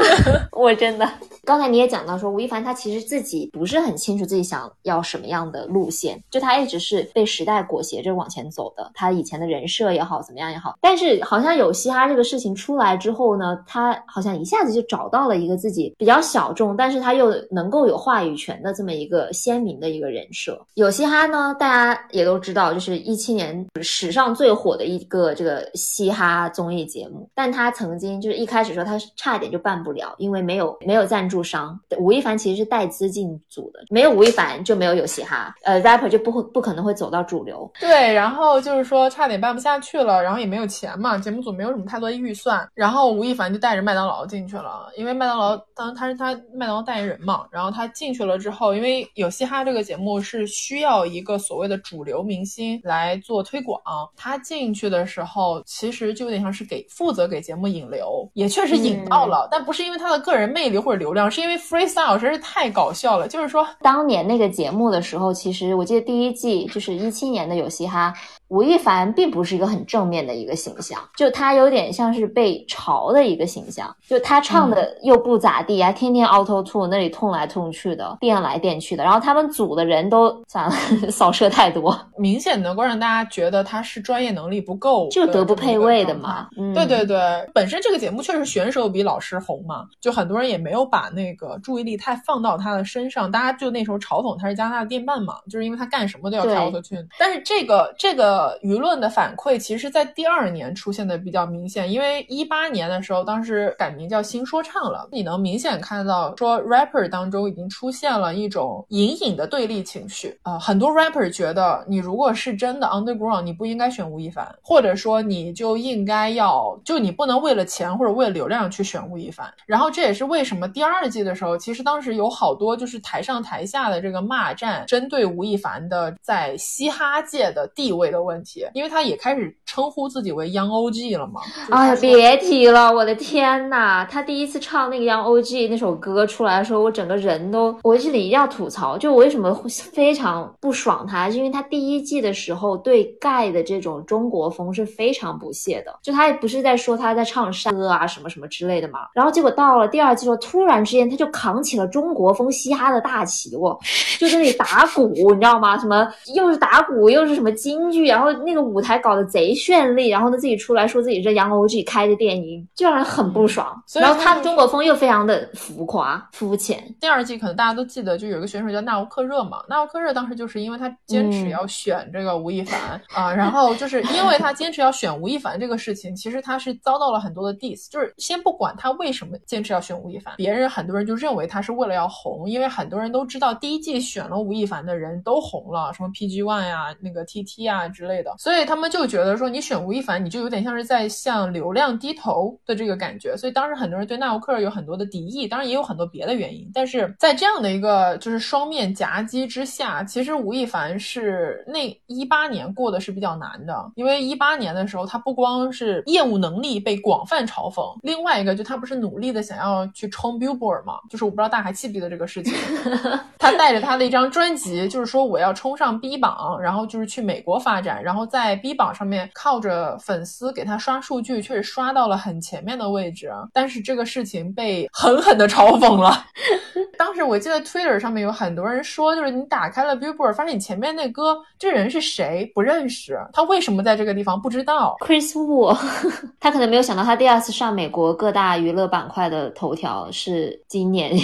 我真的。刚才你也讲到说，吴亦凡他其实自己不是很清楚自己想要什么样的路线，就他一直是被时代裹挟着往前走的。他以前的人设也好，怎么样也好，但是好像有嘻哈这个事情出来之后呢，他好像一下子就找到了一个自己比较小众，但是他又能够有话语权的这么一个鲜明的一个人设。有嘻哈呢，大家也都知道，就是一七年史上最火的一个这个嘻哈综艺节目，但他曾经就是一开始说他差点就办不了，因为没有没有赞。助商吴亦凡其实是带资进组的，没有吴亦凡就没有有嘻哈，呃，rapper 就不会不可能会走到主流。对，然后就是说差点办不下去了，然后也没有钱嘛，节目组没有什么太多预算，然后吴亦凡就带着麦当劳进去了，因为麦当劳当他是他麦当劳代言人嘛，然后他进去了之后，因为有嘻哈这个节目是需要一个所谓的主流明星来做推广，他进去的时候其实就有点像是给负责给节目引流，也确实引到了，但不是因为他的个人魅力或者流量。是因为 freestyle 实在是太搞笑了，就是说当年那个节目的时候，其实我记得第一季就是一七年的有嘻哈。吴亦凡并不是一个很正面的一个形象，就他有点像是被嘲的一个形象，就他唱的又不咋地啊，天天 auto tune 那里痛来痛去的，电来电去的，然后他们组的人都算了，扫射太多，明显能够让大家觉得他是专业能力不够，就德不配位的嘛。嗯对对对，本身这个节目确实选手比老师红嘛，就很多人也没有把那个注意力太放到他的身上，大家就那时候嘲讽他是加拿大的电鳗嘛，就是因为他干什么都要开 auto tune，但是这个这个。呃，舆论的反馈其实，在第二年出现的比较明显，因为一八年的时候，当时改名叫新说唱了，你能明显看到说 rapper 当中已经出现了一种隐隐的对立情绪啊，很多 rapper 觉得你如果是真的 underground，你不应该选吴亦凡，或者说你就应该要就你不能为了钱或者为了流量去选吴亦凡，然后这也是为什么第二季的时候，其实当时有好多就是台上台下的这个骂战，针对吴亦凡的在嘻哈界的地位的。问题，因为他也开始称呼自己为 Young OG 了嘛。哎呀，别提了，我的天呐！他第一次唱那个 Young OG 那首歌出来的时候，我整个人都，我这里一定要吐槽，就我为什么会非常不爽他，是因为他第一季的时候对盖的这种中国风是非常不屑的，就他也不是在说他在唱山歌啊什么什么之类的嘛。然后结果到了第二季时候，突然之间他就扛起了中国风嘻哈的大旗，我，就在那里打鼓，你知道吗？什么又是打鼓又是什么京剧啊？然后那个舞台搞得贼绚丽，然后他自己出来说自己是杨 OG 开的电影，就让人很不爽。然后他的中国风又非常的浮夸肤浅。第二季可能大家都记得，就有一个选手叫纳乌克热嘛，纳乌克热当时就是因为他坚持要选这个吴亦凡啊，然后就是因为他坚持要选吴亦凡这个事情，其实他是遭到了很多的 diss。就是先不管他为什么坚持要选吴亦凡，别人很多人就认为他是为了要红，因为很多人都知道第一季选了吴亦凡的人都红了，什么 PG One 呀、那个 TT 啊。之类的，所以他们就觉得说你选吴亦凡，你就有点像是在向流量低头的这个感觉。所以当时很多人对纳吾克尔有很多的敌意，当然也有很多别的原因。但是在这样的一个就是双面夹击之下，其实吴亦凡是那一八年过的是比较难的，因为一八年的时候他不光是业务能力被广泛嘲讽，另外一个就他不是努力的想要去冲 Billboard 嘛，就是我不知道大家还记不记得这个事情，他带着他的一张专辑，就是说我要冲上 B 榜，然后就是去美国发展，然后在 B 榜上面靠着粉丝给他刷数据，确实刷到了很前面的位置，但是这个事情被狠狠的嘲讽了。当时我记得 Twitter 上面有很多人说，就是你打开了 Billboard，发现你前面那歌，这人是谁？不认识，他为什么在这个地方？不知道。Chris Wu，他可能没有想到，他第二次上美国各大娱乐板块的头条是今年 的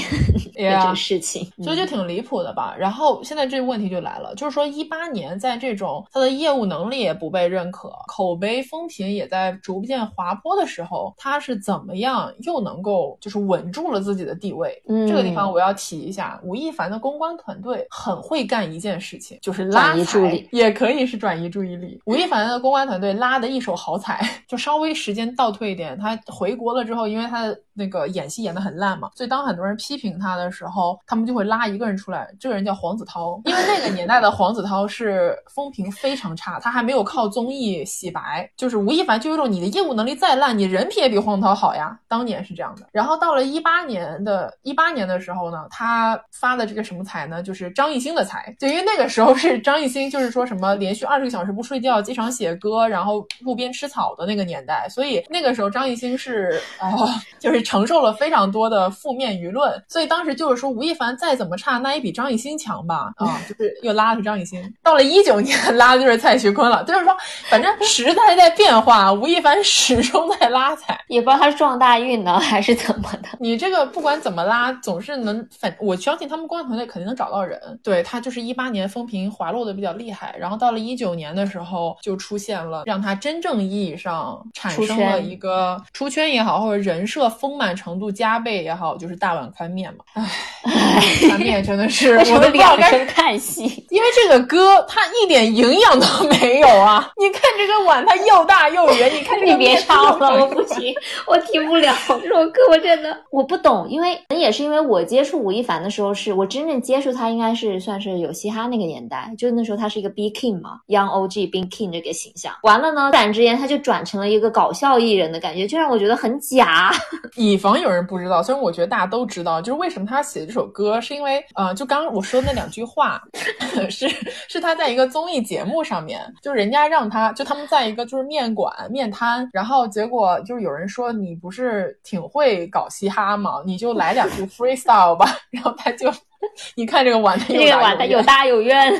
这个事情，所以就挺离谱的吧。然后现在这个问题就来了，就是说一八年在这种他的业务能力也不被认可，口碑风评也在逐渐滑坡的时候，他是怎么样又能够就是稳住了自己的地位？嗯，这个地方我要提一下，吴亦凡的公关团队很会干一件事情，就是拉转移注意力，也可以是转移注意力。吴亦凡的公关团队拉的一手好彩，就稍微时间倒退一点，他回国了之后，因为他的那个演戏演得很烂嘛，所以当很多人批评他的时候，他们就会拉一个人出来，这个人叫黄子韬，因为那个年代的黄子韬是风评非常差，他还没有靠综艺洗白，就是吴亦凡就有种你的业务能力再烂，你人品也比黄子韬好呀，当年是这样的。然后到了一八年的一八年的时候呢，他发的这个什么财呢，就是张艺兴的财，就因为那个时候是张艺兴，就是说什么连续二十个小时不睡觉，经常写歌，然后路边吃草的那个年代，所以那个时候张艺兴是哦、就是承受了非常多的负面舆论，所以当时就是说吴亦凡再怎么差，那也比张艺兴强吧？啊，就是又拉的是张艺兴。到了一九年，拉的就是蔡徐坤了，就是说反正 时代在变化，吴亦凡始终在拉踩，也不知道他是撞大运呢还是怎么的。你这个不管怎么拉，总是能反，我相信他们公关团队肯定能找到人。对他就是一八年风评滑落的比较厉害，然后到了一九年的时候，就出现了让他真正意义上产生了一个出圈也好，或者人设丰满程度加倍也好，就是大碗宽面嘛。唉，宽面真的是我的两声叹息，因为这个歌它一点营养都没有啊！你看这个碗，它又大又圆，你看这个你别唱了，我不行，我听不了这首歌，我真的我不懂，因为可能也是因为我接触吴亦凡的时候，是我真正接触他应该是算是有嘻哈那个年代，就那时候他是一个 B King 嘛，Young OG B King 这个形象。完了呢，突然之间他就转成了一个搞笑艺人的感觉，就让我觉得很假。以防有人不知道，虽然我觉得大家都知道，就是为什么他写这首歌，是因为呃，就刚刚我说的那两句话，是是他在一个综艺节目上面，就人家让他就他们在一个就是面馆面摊，然后结果就是有人说你不是挺会搞嘻哈吗？你就来两句 freestyle 吧，然后他就。你看这个碗，这个碗它有大有圆。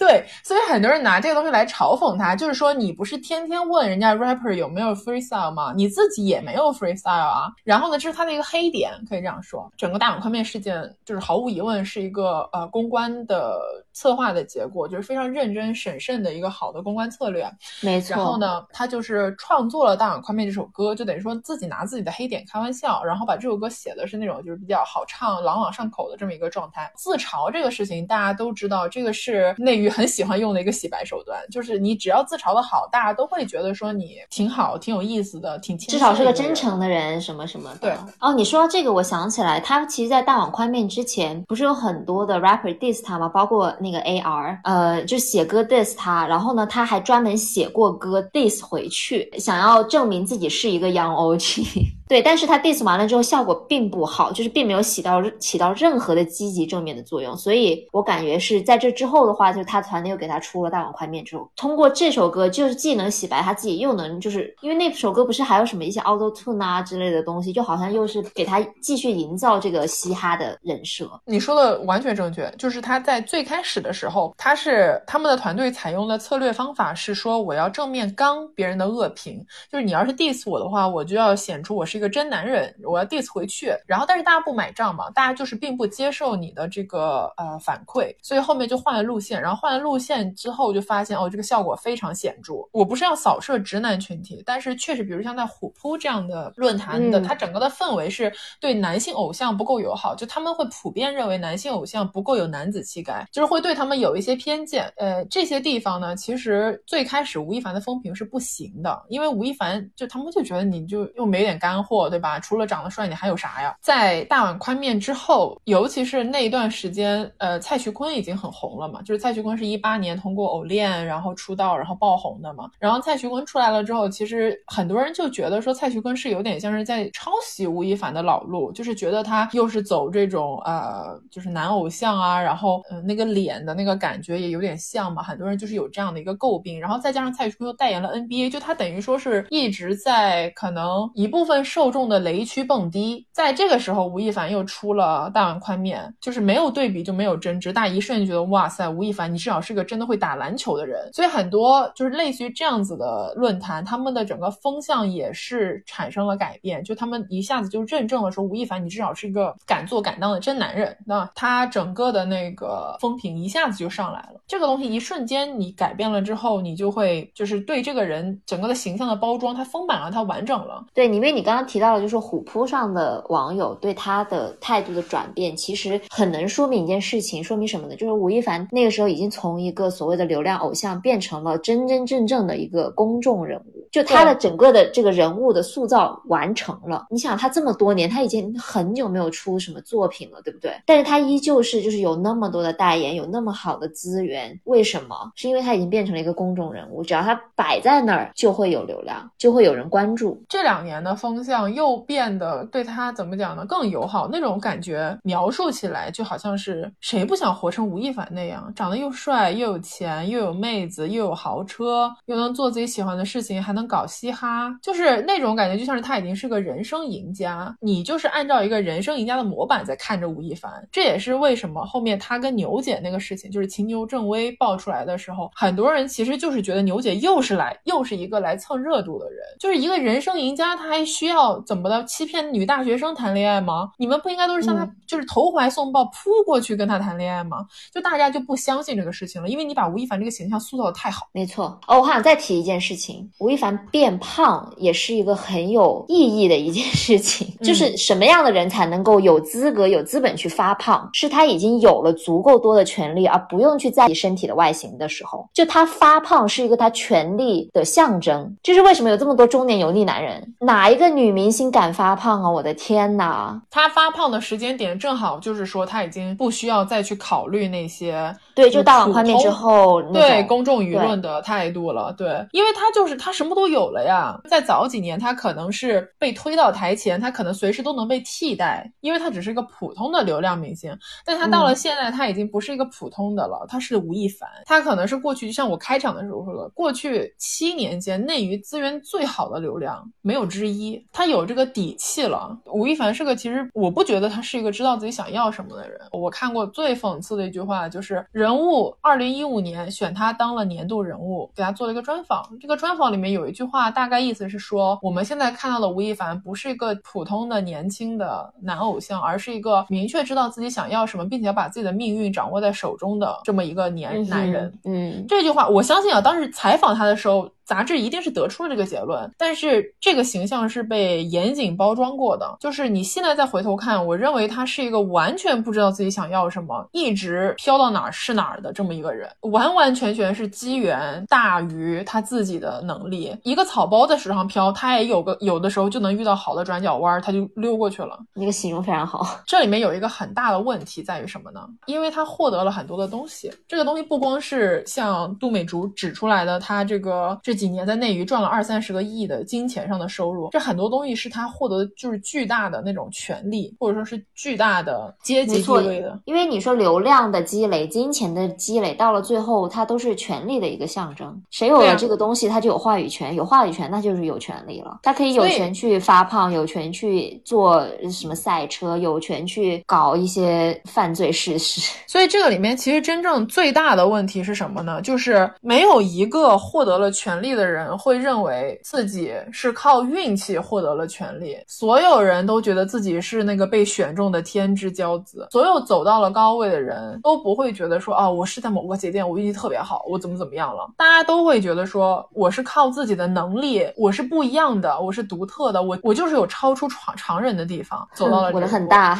对，所以很多人拿这个东西来嘲讽他，就是说你不是天天问人家 rapper 有没有 freestyle 吗？你自己也没有 freestyle 啊。然后呢，这是他的一个黑点，可以这样说。整个大碗宽面事件就是毫无疑问是一个呃公关的策划的结果，就是非常认真审慎的一个好的公关策略。没错。然后呢，他就是创作了《大碗宽面》这首歌，就等于说自己拿自己的黑点开玩笑，然后把这首歌写的是那种就是比较好唱、朗朗上口的这么一个状态。自嘲这个事情，大家都知道，这个是内娱很喜欢用的一个洗白手段，就是你只要自嘲的好，大家都会觉得说你挺好、挺有意思的，挺至少是个真诚的人，什么什么的。对哦，你说到这个，我想起来，他其实，在大碗宽面之前，不是有很多的 rapper diss 他吗？包括那个 AR，呃，就写歌 diss 他，然后呢，他还专门写过歌 diss 回去，想要证明自己是一个 young OG。对，但是他 diss 完了之后效果并不好，就是并没有起到起到任何的积极正面的作用，所以我感觉是在这之后的话，就是他团队又给他出了《大碗宽面》之后，通过这首歌就是既能洗白他自己，又能就是因为那首歌不是还有什么一些 auto tune 啊之类的东西，就好像又是给他继续营造这个嘻哈的人设。你说的完全正确，就是他在最开始的时候，他是他们的团队采用的策略方法是说，我要正面刚别人的恶评，就是你要是 diss 我的话，我就要显出我是。个真男人，我要 diss 回去。然后但是大家不买账嘛，大家就是并不接受你的这个呃反馈，所以后面就换了路线。然后换了路线之后，就发现哦，这个效果非常显著。我不是要扫射直男群体，但是确实，比如像在虎扑这样的论坛的，它整个的氛围是对男性偶像不够友好，就他们会普遍认为男性偶像不够有男子气概，就是会对他们有一些偏见。呃，这些地方呢，其实最开始吴亦凡的风评是不行的，因为吴亦凡就他们就觉得你就又没点干货，对吧？除了长得帅，你还有啥呀？在大碗宽面之后，尤其是那一段时间，呃，蔡徐坤已经很红了嘛，就是蔡徐坤是一八年通过偶练然后出道，然后爆红的嘛。然后蔡徐坤出来了之后，其实很多人就觉得说蔡徐坤是有点像是在抄袭吴亦凡的老路，就是觉得他又是走这种呃，就是男偶像啊，然后呃那个脸的那个感觉也有点像嘛，很多人就是有这样的一个诟病。然后再加上蔡徐坤又代言了 NBA，就他等于说是一直在可能一部分受受众的雷区蹦迪。在这个时候，吴亦凡又出了大碗宽面，就是没有对比就没有争执，大家一瞬间觉得哇塞，吴亦凡你至少是个真的会打篮球的人。所以很多就是类似于这样子的论坛，他们的整个风向也是产生了改变，就他们一下子就认证了说吴亦凡你至少是一个敢做敢当的真男人，那他整个的那个风评一下子就上来了。这个东西一瞬间你改变了之后，你就会就是对这个人整个的形象的包装，它丰满了，它完整了。对，因为你刚刚提到了，就是虎扑上的网友对他的态度的转变，其实很能说明一件事情，说明什么呢？就是吴亦凡那个时候已经从一个所谓的流量偶像变成了真真正正的一个公众人物，就他的整个的这个人物的塑造完成了。你想，他这么多年，他已经很久没有出什么作品了，对不对？但是他依旧是就是有那么多的代言，有那么好的资源，为什么？是因为他已经变成了一个公众人物，只要他摆在那儿，就会有流量，就会有人关注。这两年的风向又变得对他怎么讲呢？更友好，那种感觉描述起来就好像是谁不想活成吴亦凡那样，长得又帅又有钱又有妹子又有豪车，又能做自己喜欢的事情，还能搞嘻哈，就是那种感觉，就像是他已经是个人生赢家。你就是按照一个人生赢家的模板在看着吴亦凡，这也是为什么后面他跟牛姐那个事情，就是秦牛正威爆出来的时候，很多人其实就是觉得牛姐又是来又是一个来蹭热度的人，就是一个人生赢家，他还需要怎么的欺骗女大学生谈恋爱吗？你们不应该都是向他就是投怀送抱扑过去跟他谈恋爱吗？就大家就不相信这个事情了，因为你把吴亦凡这个形象塑造的太好。没错哦，我还想再提一件事情，吴亦凡变胖也是一个很有意义的一件事情，就是什么样的人才能够有资格、有资本去发胖？是他已经有了足够多的权利，而不用去在意身体的外形的时候，就他发胖是一个他权利的象征。这是为什么有这么多中年油腻男人？哪一个女明星敢发胖啊？我的天哪！他发胖的时间点正好就是说他已经不需要再去考虑那些对，就大碗宽面之后，对公众舆论的态度了。对，因为他就是他什么都有了呀。在早几年，他可能是被推到台前，他可能随时都能被替代，因为他只是一个普通的流量明星。但他到了现在，他已经不是一个普通的了，他是吴亦凡。他可能是过去就像我开场的时候说的，过去七年间内娱资源最好的流量没有之一，他有这个底气了。吴亦凡是个，其实我不觉得他是一个知道自己想要什么的人。我看过最讽刺的一句话就是人物二零一五年选他当了年度人物，给他做了一个专访。这个专访里面有一句话，大概意思是说，我们现在看到的吴亦凡不是一个普通的年轻的男偶像，而是一个明确知道自己想要什么，并且把自己的命运掌握在手中的这么一个年男人。嗯，这句话我相信啊，当时采访他的时候。杂志一定是得出了这个结论，但是这个形象是被严谨包装过的。就是你现在再回头看，我认为他是一个完全不知道自己想要什么，一直飘到哪儿是哪儿的这么一个人，完完全全是机缘大于他自己的能力。一个草包在水上飘，他也有个有的时候就能遇到好的转角弯，他就溜过去了。那个形容非常好。这里面有一个很大的问题在于什么呢？因为他获得了很多的东西，这个东西不光是像杜美竹指出来的，他这个这。几年在内娱赚了二三十个亿的金钱上的收入，这很多东西是他获得的就是巨大的那种权利，或者说是巨大的阶级地位的。因为你说流量的积累、金钱的积累，到了最后，它都是权力的一个象征。谁有了这个东西，他就有话语权，有话语权那就是有权利了。他可以有权去发胖，有权去做什么赛车，有权去搞一些犯罪事实。所以这个里面其实真正最大的问题是什么呢？就是没有一个获得了权力。力的人会认为自己是靠运气获得了权力，所有人都觉得自己是那个被选中的天之骄子，所有走到了高位的人都不会觉得说啊，我是在某个节点我运气特别好，我怎么怎么样了，大家都会觉得说我是靠自己的能力，我是不一样的，我是独特的，我我就是有超出常常人的地方，走到了我的很大。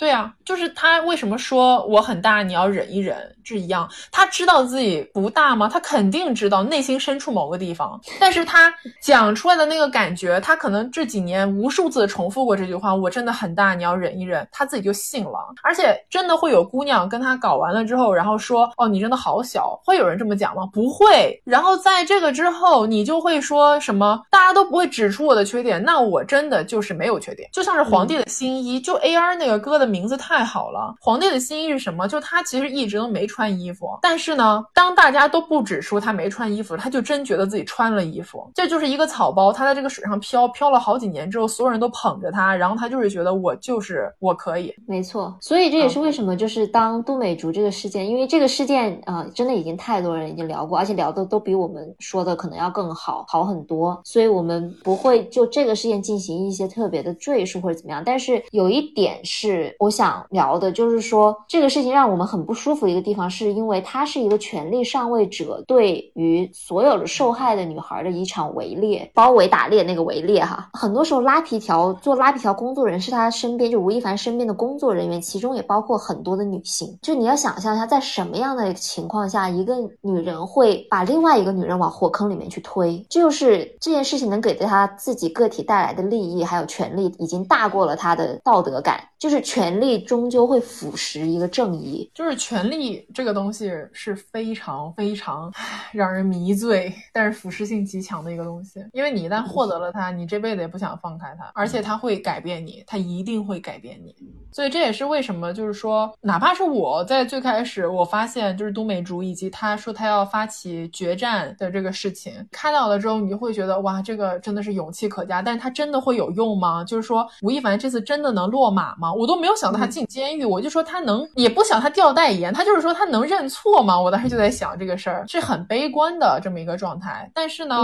对啊，就是他为什么说我很大，你要忍一忍，是一样。他知道自己不大吗？他肯定知道，内心深处某个地方。但是他讲出来的那个感觉，他可能这几年无数次重复过这句话：“我真的很大，你要忍一忍。”他自己就信了。而且真的会有姑娘跟他搞完了之后，然后说：“哦，你真的好小。”会有人这么讲吗？不会。然后在这个之后，你就会说什么？大家都不会指出我的缺点，那我真的就是没有缺点。就像是皇帝的新衣，就 A R 那个歌的。名字太好了，皇帝的新衣是什么？就他其实一直都没穿衣服，但是呢，当大家都不指出他没穿衣服，他就真觉得自己穿了衣服。这就是一个草包，他在这个水上漂漂了好几年之后，所有人都捧着他，然后他就是觉得我就是我可以，没错。所以这也是为什么就是当都美竹这个事件，因为这个事件啊，真的已经太多人已经聊过，而且聊的都比我们说的可能要更好好很多，所以我们不会就这个事件进行一些特别的赘述或者怎么样。但是有一点是。我想聊的就是说，这个事情让我们很不舒服的一个地方，是因为它是一个权力上位者对于所有的受害的女孩的一场围猎、包围打猎那个围猎哈。很多时候拉皮条做拉皮条工作人是他身边就吴亦凡身边的工作人员，其中也包括很多的女性。就你要想象一下，在什么样的情况下，一个女人会把另外一个女人往火坑里面去推？这就是这件事情能给他自己个体带来的利益还有权利，已经大过了他的道德感。就是权权力终究会腐蚀一个正义，就是权力这个东西是非常非常让人迷醉，但是腐蚀性极强的一个东西。因为你一旦获得了它，你这辈子也不想放开它，而且它会改变你，它一定会改变你。所以这也是为什么，就是说，哪怕是我在最开始，我发现就是都美竹以及他说他要发起决战的这个事情，看到了之后，你就会觉得哇，这个真的是勇气可嘉。但是他真的会有用吗？就是说，吴亦凡这次真的能落马吗？我都没有想到他进监狱，我就说他能，也不想他掉代言，他就是说他能认错吗？我当时就在想这个事儿是很悲观的这么一个状态。但是呢，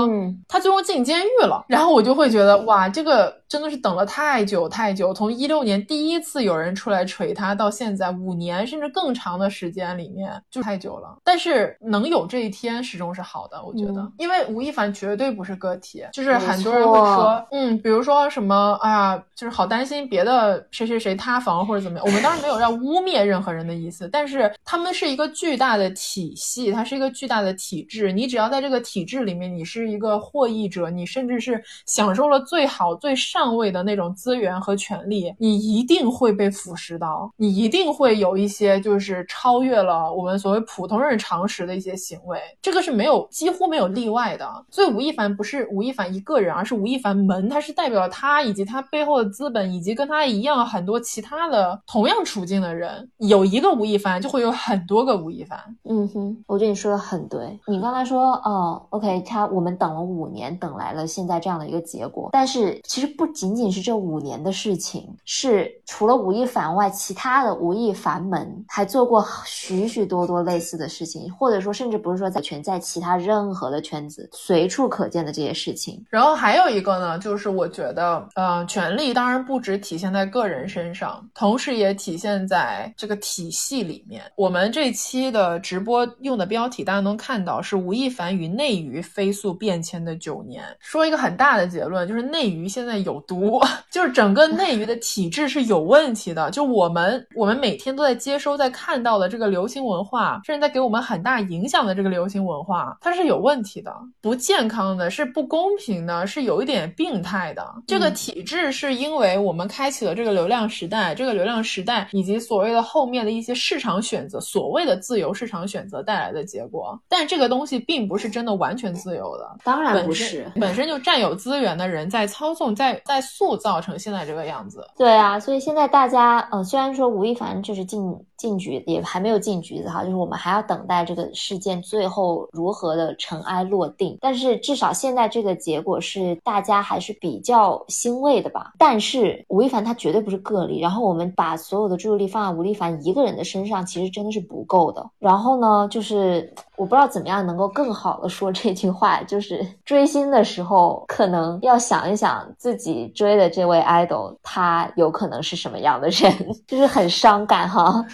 他最后进监狱了，然后我就会觉得哇，这个真的是等了太久太久，从一六年第一次有人出来锤他到现在五年甚至更长的时间里面就太久了。但是能有这一天始终是好的，我觉得，因为吴亦凡绝对不是个体，就是很多人会说，嗯，比如说什么，哎呀，就是好担心别的谁谁谁塌房。或者怎么样？我们当然没有要污蔑任何人的意思，但是他们是一个巨大的体系，它是一个巨大的体制。你只要在这个体制里面，你是一个获益者，你甚至是享受了最好、最上上位的那种资源和权利，你一定会被腐蚀到，你一定会有一些就是超越了我们所谓普通人常识的一些行为，这个是没有几乎没有例外的。所以吴亦凡不是吴亦凡一个人，而是吴亦凡门，他是代表他以及他背后的资本，以及跟他一样很多其他。的同样处境的人，有一个吴亦凡，就会有很多个吴亦凡。嗯哼，我觉得你说的很对。你刚才说，哦，OK，他我们等了五年，等来了现在这样的一个结果。但是其实不不仅仅是这五年的事情，是除了吴亦凡外，其他的吴亦凡们还做过许许多多类似的事情，或者说甚至不是说在全在其他任何的圈子随处可见的这些事情。然后还有一个呢，就是我觉得，呃，权力当然不只体现在个人身上。同时也体现在这个体系里面。我们这期的直播用的标题，大家能看到是吴亦凡与内娱飞速变迁的九年。说一个很大的结论，就是内娱现在有毒，就是整个内娱的体制是有问题的。就我们我们每天都在接收、在看到的这个流行文化，甚至在给我们很大影响的这个流行文化，它是有问题的，不健康的，是不公平的，是有一点病态的。这个体制是因为我们开启了这个流量时代，这。个流量时代以及所谓的后面的一些市场选择，所谓的自由市场选择带来的结果，但这个东西并不是真的完全自由的，当然不是，本身就占有资源的人在操纵，在在塑造成现在这个样子。对啊，所以现在大家，呃，虽然说吴亦凡就是进进局也还没有进局子哈，就是我们还要等待这个事件最后如何的尘埃落定。但是至少现在这个结果是大家还是比较欣慰的吧。但是吴亦凡他绝对不是个例，然后我们把所有的注意力放在吴亦凡一个人的身上，其实真的是不够的。然后呢，就是我不知道怎么样能够更好的说这句话，就是追星的时候可能要想一想自己追的这位 idol 他有可能是什么样的人，就是很伤感哈。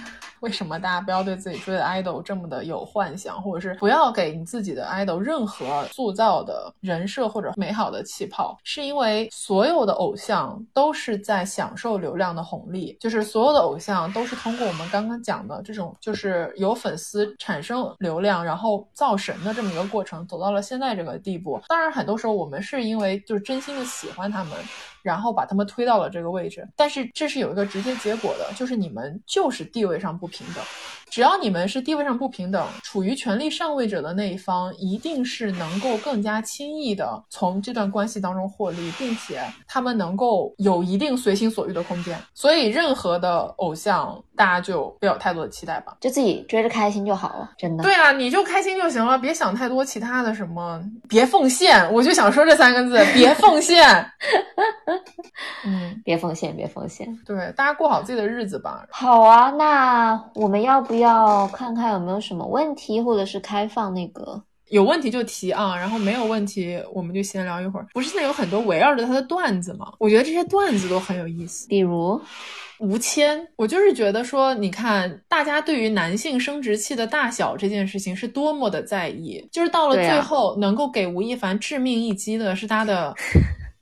为什么大家不要对自己追的 idol 这么的有幻想，或者是不要给你自己的 idol 任何塑造的人设或者美好的气泡？是因为所有的偶像都是在享受流量的红利，就是所有的偶像都是通过我们刚刚讲的这种，就是有粉丝产生流量，然后造神的这么一个过程，走到了现在这个地步。当然，很多时候我们是因为就是真心的喜欢他们。然后把他们推到了这个位置，但是这是有一个直接结果的，就是你们就是地位上不平等。只要你们是地位上不平等，处于权力上位者的那一方，一定是能够更加轻易的从这段关系当中获利，并且他们能够有一定随心所欲的空间。所以，任何的偶像，大家就不要太多的期待吧，就自己追着开心就好了，真的。对啊，你就开心就行了，别想太多其他的什么，别奉献。我就想说这三个字，别奉献。嗯，别奉献，别奉献。对，大家过好自己的日子吧。好啊，那我们要不要看看有没有什么问题，或者是开放那个？有问题就提啊，然后没有问题我们就闲聊一会儿。不是现在有很多围绕着他的段子吗？我觉得这些段子都很有意思。比如吴谦，我就是觉得说，你看大家对于男性生殖器的大小这件事情是多么的在意，就是到了最后能够给吴亦凡致命一击的是他的。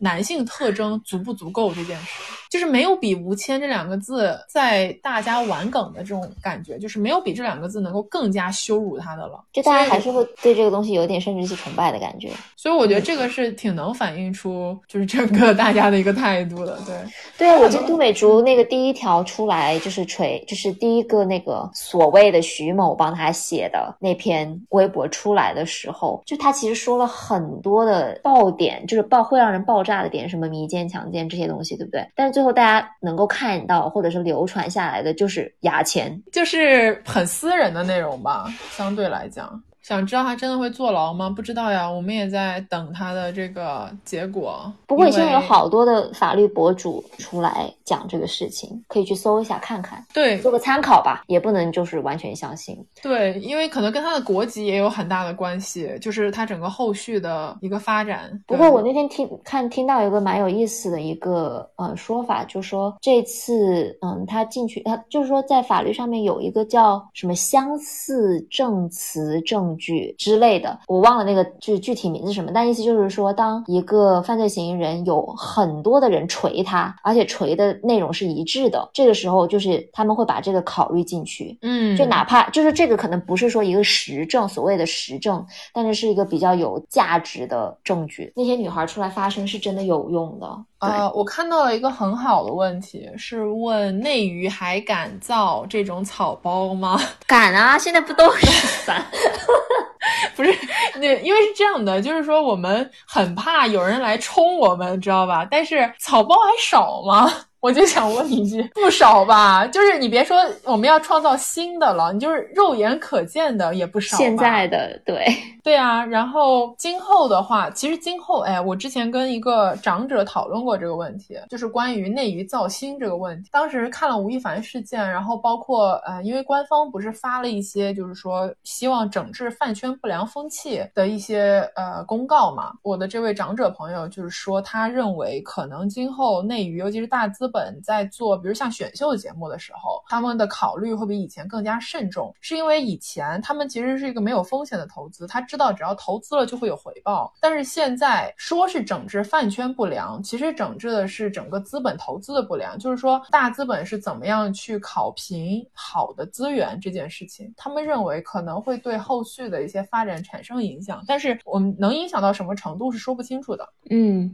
男性特征足不足够这件事，就是没有比吴谦这两个字在大家玩梗的这种感觉，就是没有比这两个字能够更加羞辱他的了。就大家还是会对这个东西有点生殖器崇拜的感觉。所以我觉得这个是挺能反映出就是整个大家的一个态度的。对，对啊，我记得杜美竹那个第一条出来就是锤，就是第一个那个所谓的徐某帮他写的那篇微博出来的时候，就他其实说了很多的爆点，就是爆会让人爆炸。大的点什么迷奸、强奸这些东西，对不对？但是最后大家能够看到或者是流传下来的，就是牙签，就是很私人的内容吧，相对来讲。想知道他真的会坐牢吗？不知道呀，我们也在等他的这个结果。不过现在有好多的法律博主出来讲这个事情，可以去搜一下看看，对，做个参考吧，也不能就是完全相信。对，因为可能跟他的国籍也有很大的关系，就是他整个后续的一个发展。不过我那天听看听到一个蛮有意思的一个呃说法，就说这次嗯他进去他就是说在法律上面有一个叫什么相似证词证。剧之类的，我忘了那个具具体名字什么，但意思就是说，当一个犯罪嫌疑人有很多的人锤他，而且锤的内容是一致的，这个时候就是他们会把这个考虑进去，嗯，就哪怕就是这个可能不是说一个实证，所谓的实证，但是是一个比较有价值的证据。那些女孩出来发声是真的有用的。呃，我看到了一个很好的问题，是问内娱还敢造这种草包吗？敢啊，现在不都是 敢？不是，那因为是这样的，就是说我们很怕有人来冲我们，知道吧？但是草包还少吗？我就想问一句，不少吧？就是你别说我们要创造新的了，你就是肉眼可见的也不少。现在的对对啊，然后今后的话，其实今后，哎，我之前跟一个长者讨论过这个问题，就是关于内娱造星这个问题。当时看了吴亦凡事件，然后包括呃，因为官方不是发了一些就是说希望整治饭圈不良风气的一些呃公告嘛。我的这位长者朋友就是说，他认为可能今后内娱，尤其是大资。本在做，比如像选秀节目的时候，他们的考虑会比以前更加慎重，是因为以前他们其实是一个没有风险的投资，他知道只要投资了就会有回报。但是现在说是整治饭圈不良，其实整治的是整个资本投资的不良，就是说大资本是怎么样去考评好的资源这件事情，他们认为可能会对后续的一些发展产生影响，但是我们能影响到什么程度是说不清楚的。嗯，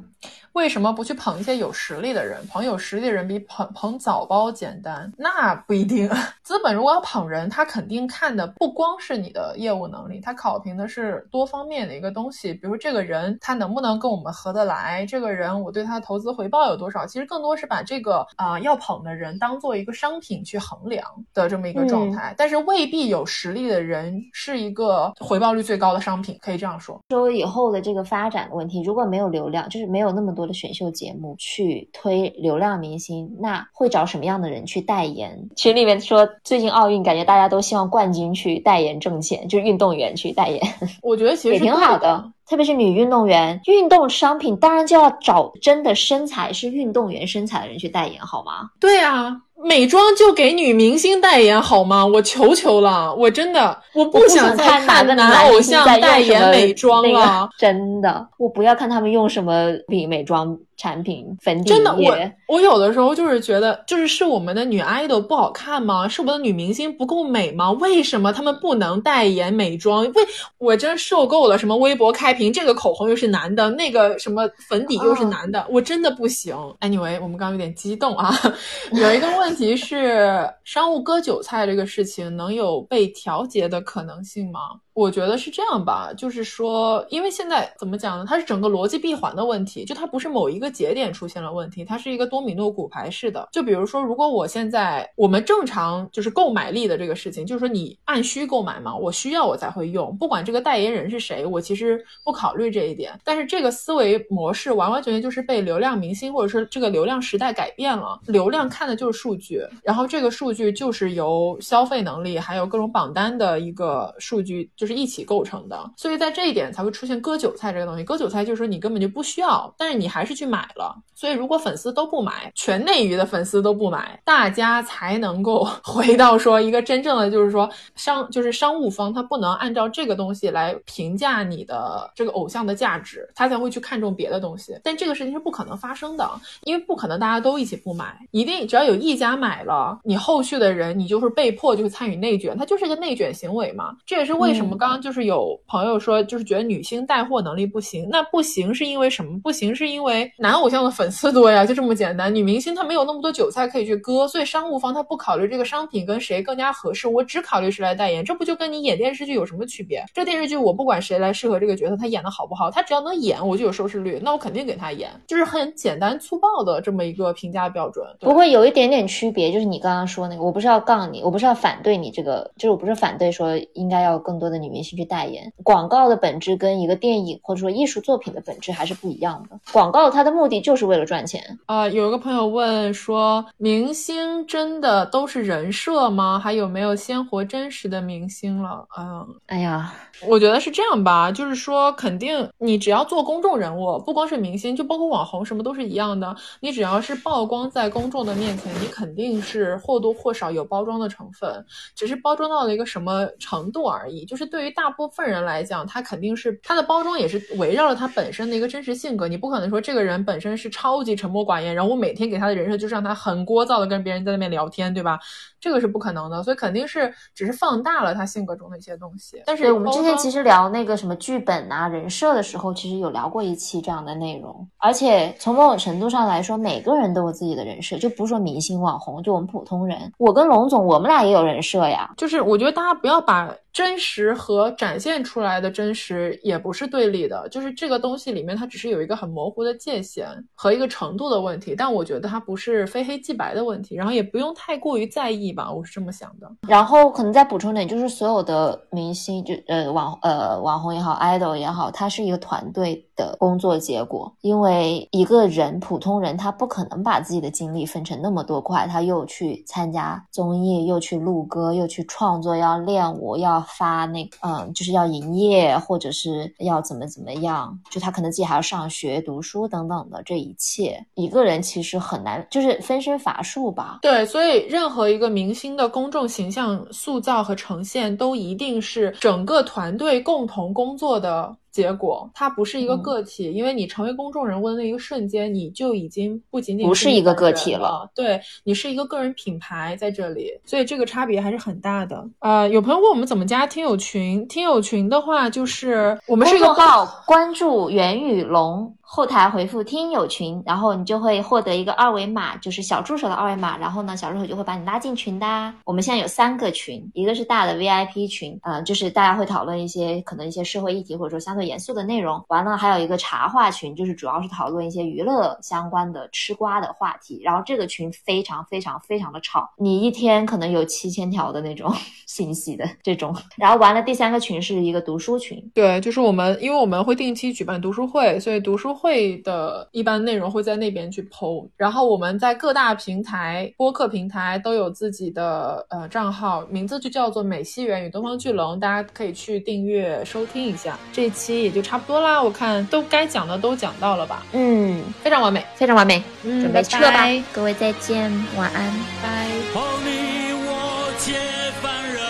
为什么不去捧一些有实力的人？捧有实力。的人比捧捧早包简单，那不一定。资本如果要捧人，他肯定看的不光是你的业务能力，他考评的是多方面的一个东西，比如这个人他能不能跟我们合得来，这个人我对他的投资回报有多少。其实更多是把这个啊要捧的人当做一个商品去衡量的这么一个状态，但是未必有实力的人是一个回报率最高的商品，可以这样说。说以后的这个发展的问题，如果没有流量，就是没有那么多的选秀节目去推流量明星，那会找什么样的人去代言？群里面说最近奥运，感觉大家都希望冠军去代言挣钱，就是运动员去代言。我觉得其实也挺好的，特别是女运动员，运动商品当然就要找真的身材是运动员身材的人去代言，好吗？对啊。美妆就给女明星代言好吗？我求求了，我真的我不想再看男偶像代言美妆了，真的，我不要看他们用什么比美妆。产品粉底真的，我我有的时候就是觉得，就是是我们的女 idol 不好看吗？是我们的女明星不够美吗？为什么他们不能代言美妆？为我真受够了！什么微博开屏，这个口红又是男的，那个什么粉底又是男的，我真的不行。Anyway，我们刚刚有点激动啊。有一个问题是，商务割韭菜这个事情能有被调节的可能性吗？我觉得是这样吧，就是说，因为现在怎么讲呢？它是整个逻辑闭环的问题，就它不是某一个节点出现了问题，它是一个多米诺骨牌式的。就比如说，如果我现在我们正常就是购买力的这个事情，就是说你按需购买嘛，我需要我才会用，不管这个代言人是谁，我其实不考虑这一点。但是这个思维模式完完全全就是被流量明星或者是这个流量时代改变了。流量看的就是数据，然后这个数据就是由消费能力还有各种榜单的一个数据就。是一起构成的，所以在这一点才会出现割韭菜这个东西。割韭菜就是说你根本就不需要，但是你还是去买了。所以如果粉丝都不买，全内娱的粉丝都不买，大家才能够 回到说一个真正的就是说商就是商务方他不能按照这个东西来评价你的这个偶像的价值，他才会去看重别的东西。但这个事情是不可能发生的，因为不可能大家都一起不买，一定只要有一家买了，你后续的人你就是被迫就会参与内卷，它就是一个内卷行为嘛。这也是为什么。刚刚就是有朋友说，就是觉得女星带货能力不行，那不行是因为什么？不行是因为男偶像的粉丝多呀，就这么简单。女明星她没有那么多韭菜可以去割，所以商务方他不考虑这个商品跟谁更加合适，我只考虑谁来代言，这不就跟你演电视剧有什么区别？这电视剧我不管谁来适合这个角色，他演的好不好，他只要能演，我就有收视率，那我肯定给他演，就是很简单粗暴的这么一个评价标准。不会有一点点区别，就是你刚刚说那个，我不是要杠你，我不是要反对你这个，就是我不是反对说应该要更多的女明星去代言。广告的本质跟一个电影或者说艺术作品的本质还是不一样的。广告它的目的就是为了赚钱啊。有一个朋友问说，明星真的都是人设吗？还有没有鲜活真实的明星了？嗯，哎呀。我觉得是这样吧，就是说，肯定你只要做公众人物，不光是明星，就包括网红，什么都是一样的。你只要是曝光在公众的面前，你肯定是或多或少有包装的成分，只是包装到了一个什么程度而已。就是对于大部分人来讲，他肯定是他的包装也是围绕着他本身的一个真实性格。你不可能说这个人本身是超级沉默寡言，然后我每天给他的人设就是让他很聒噪的跟别人在那边聊天，对吧？这个是不可能的，所以肯定是只是放大了他性格中的一些东西。但是我们之前其实聊那个什么剧本啊、人设的时候，其实有聊过一期这样的内容。而且从某种程度上来说，每个人都有自己的人设，就不是说明星、网红，就我们普通人。我跟龙总，我们俩也有人设呀。就是我觉得大家不要把。真实和展现出来的真实也不是对立的，就是这个东西里面它只是有一个很模糊的界限和一个程度的问题，但我觉得它不是非黑即白的问题，然后也不用太过于在意吧，我是这么想的。然后可能再补充点，就是所有的明星，就呃网呃网红也好，idol 也好，它是一个团队的工作结果，因为一个人普通人他不可能把自己的精力分成那么多块，他又去参加综艺，又去录歌，又去创作，要练舞，要。发那个嗯，就是要营业，或者是要怎么怎么样，就他可能自己还要上学、读书等等的，这一切一个人其实很难，就是分身乏术吧。对，所以任何一个明星的公众形象塑造和呈现，都一定是整个团队共同工作的。结果，它不是一个个体，因为你成为公众人物的那一个瞬间，你就已经不仅仅不是一个个体了，对你是一个个人品牌在这里，所以这个差别还是很大的。呃，有朋友问我们怎么加听友群，听友群的话就是我们是一个号，关注袁宇龙后台回复“听友群”，然后你就会获得一个二维码，就是小助手的二维码，然后呢，小助手就会把你拉进群的。我们现在有三个群，一个是大的 VIP 群，呃，就是大家会讨论一些可能一些社会议题或者说相对严肃的内容。完了，还有一个茶话群，就是主要是讨论一些娱乐相关的吃瓜的话题。然后这个群非常非常非常的吵，你一天可能有七千条的那种 信息的这种。然后完了，第三个群是一个读书群，对，就是我们，因为我们会定期举办读书会，所以读书会的一般内容会在那边去剖。然后我们在各大平台、播客平台都有自己的呃账号，名字就叫做美西园与东方巨龙，大家可以去订阅收听一下。这一期也就差不多啦，我看都该讲的都讲到了吧？嗯，非常完美，非常完美，嗯准备撤吧拜拜，各位再见，晚安。拜。哦，你我皆凡人，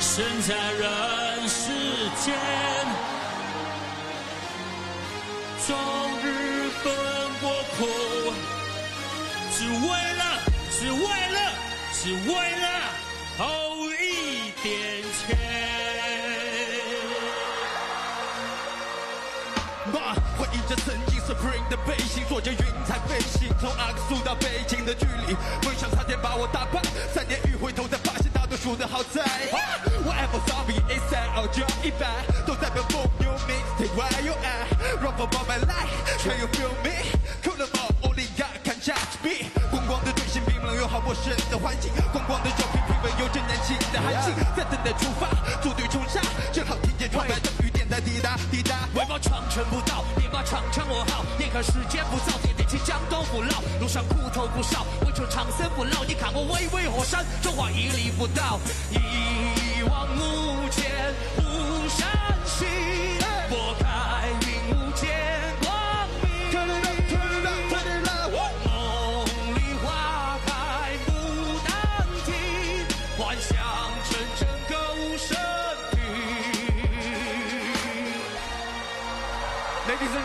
生在人终日奔波苦，只为了，只为了，只为了哦一点钱。妈，回忆着曾经 Supreme 的背心，坐着云彩飞行，从阿克苏到北京的距离，梦想差点把我打败，三年一回头发现大多数的好在。Whatever zombie inside or job 一百，都代表 for you mixtape where you at Run for my life, can you feel me? Cool them all, only God can judge me。光光的队形冰冷又好陌生的环境，光光的酒瓶平稳有着年轻的寒气，在等待出发，组队冲杀，正好听见窗外的滴答滴答。为我长城不到，别把长枪我好。眼看时间不早，点点起江东不老。路上苦头不少，为求长生不老。你看我巍巍火山，中华屹立不倒。一往无前，无山行，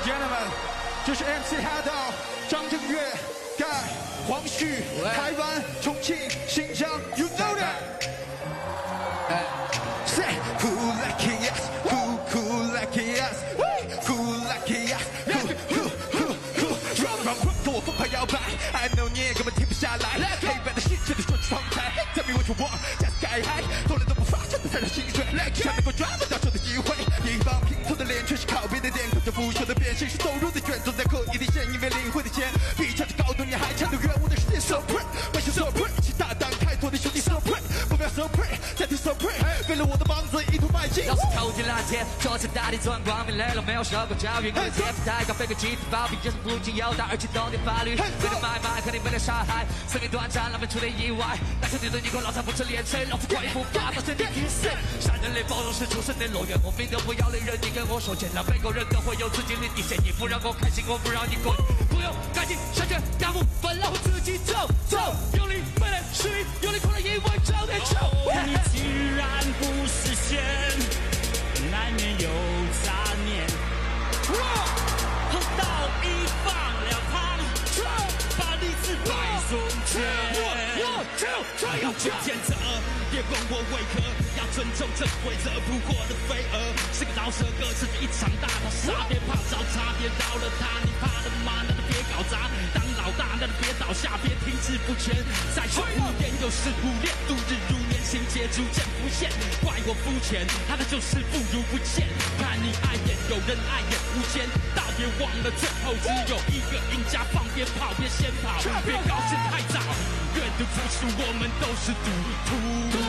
gentlemen，这是 MC 哈道、张震岳、盖、黄旭、台湾、重庆、新疆，You know that。Say cool like yes, cool cool like yes, cool like yes, cool cool cool cool。Run run run，跟我疯狂摇摆，I know 你也根本停不下来。黑白的世界里说出窗台，Tell me what you want，加 sky high，从来都不发生的才让薪水，才能够抓不到手的机会。一方拼凑的脸，却是靠边的点，口着腐朽的变形，是走入的卷，总在刻意的陷，因为领会的钱，比唱着头天蓝天，坐在大地钻光明磊落，没有受过教育，我的天赋太高，飞个集体暴毙，人生不仅有道，而且懂点法律。为了买卖，肯定没得杀害，生命短暂，难免出点意外。但是你对你我老丈不吃连吹，老夫怪不发到身体一死。善人类包容是出生的乐园，我命都不要的人，你跟我说见了，每个人都会有自己的底线，你不让我开心，我不让你滚。不用赶紧下决大步分了，我自己走走，用力没得失语，用力哭了一晚找点酒。你既然不实现，有杂念。横刀一放了他，把理智摆中间。我就这样去谴责，别问我为何要尊重这规则。不过的飞蛾是个饶舌歌，是一场大逃杀，别怕找茬，别饶了他。你怕了吗？那就别搞砸。大，那就别倒下，别停滞不前。再说无言又是无恋，度日如年，情节逐渐浮现。怪我肤浅，他的就是不如不见。看你碍眼，有人碍眼无间，道别忘了最后只有一个赢家，放鞭炮别先跑，别高兴太早。愿赌服输，我们都是赌徒。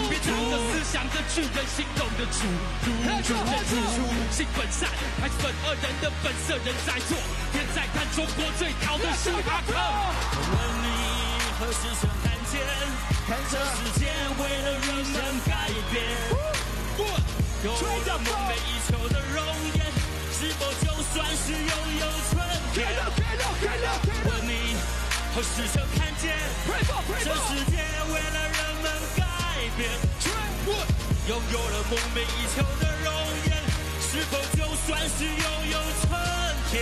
别仗着思想的巨人，心动的主，主主人之初，性本善还是本恶人的本色，人在做，天在看，中国最好的是哈克。问你何时曾看见，这世界为了人们改变，有了梦寐以求的容颜，是否就算是拥有春天？问你何时曾看见，这世界为了人们改变，拥有了梦寐以求的容颜，是否就算是拥有春天？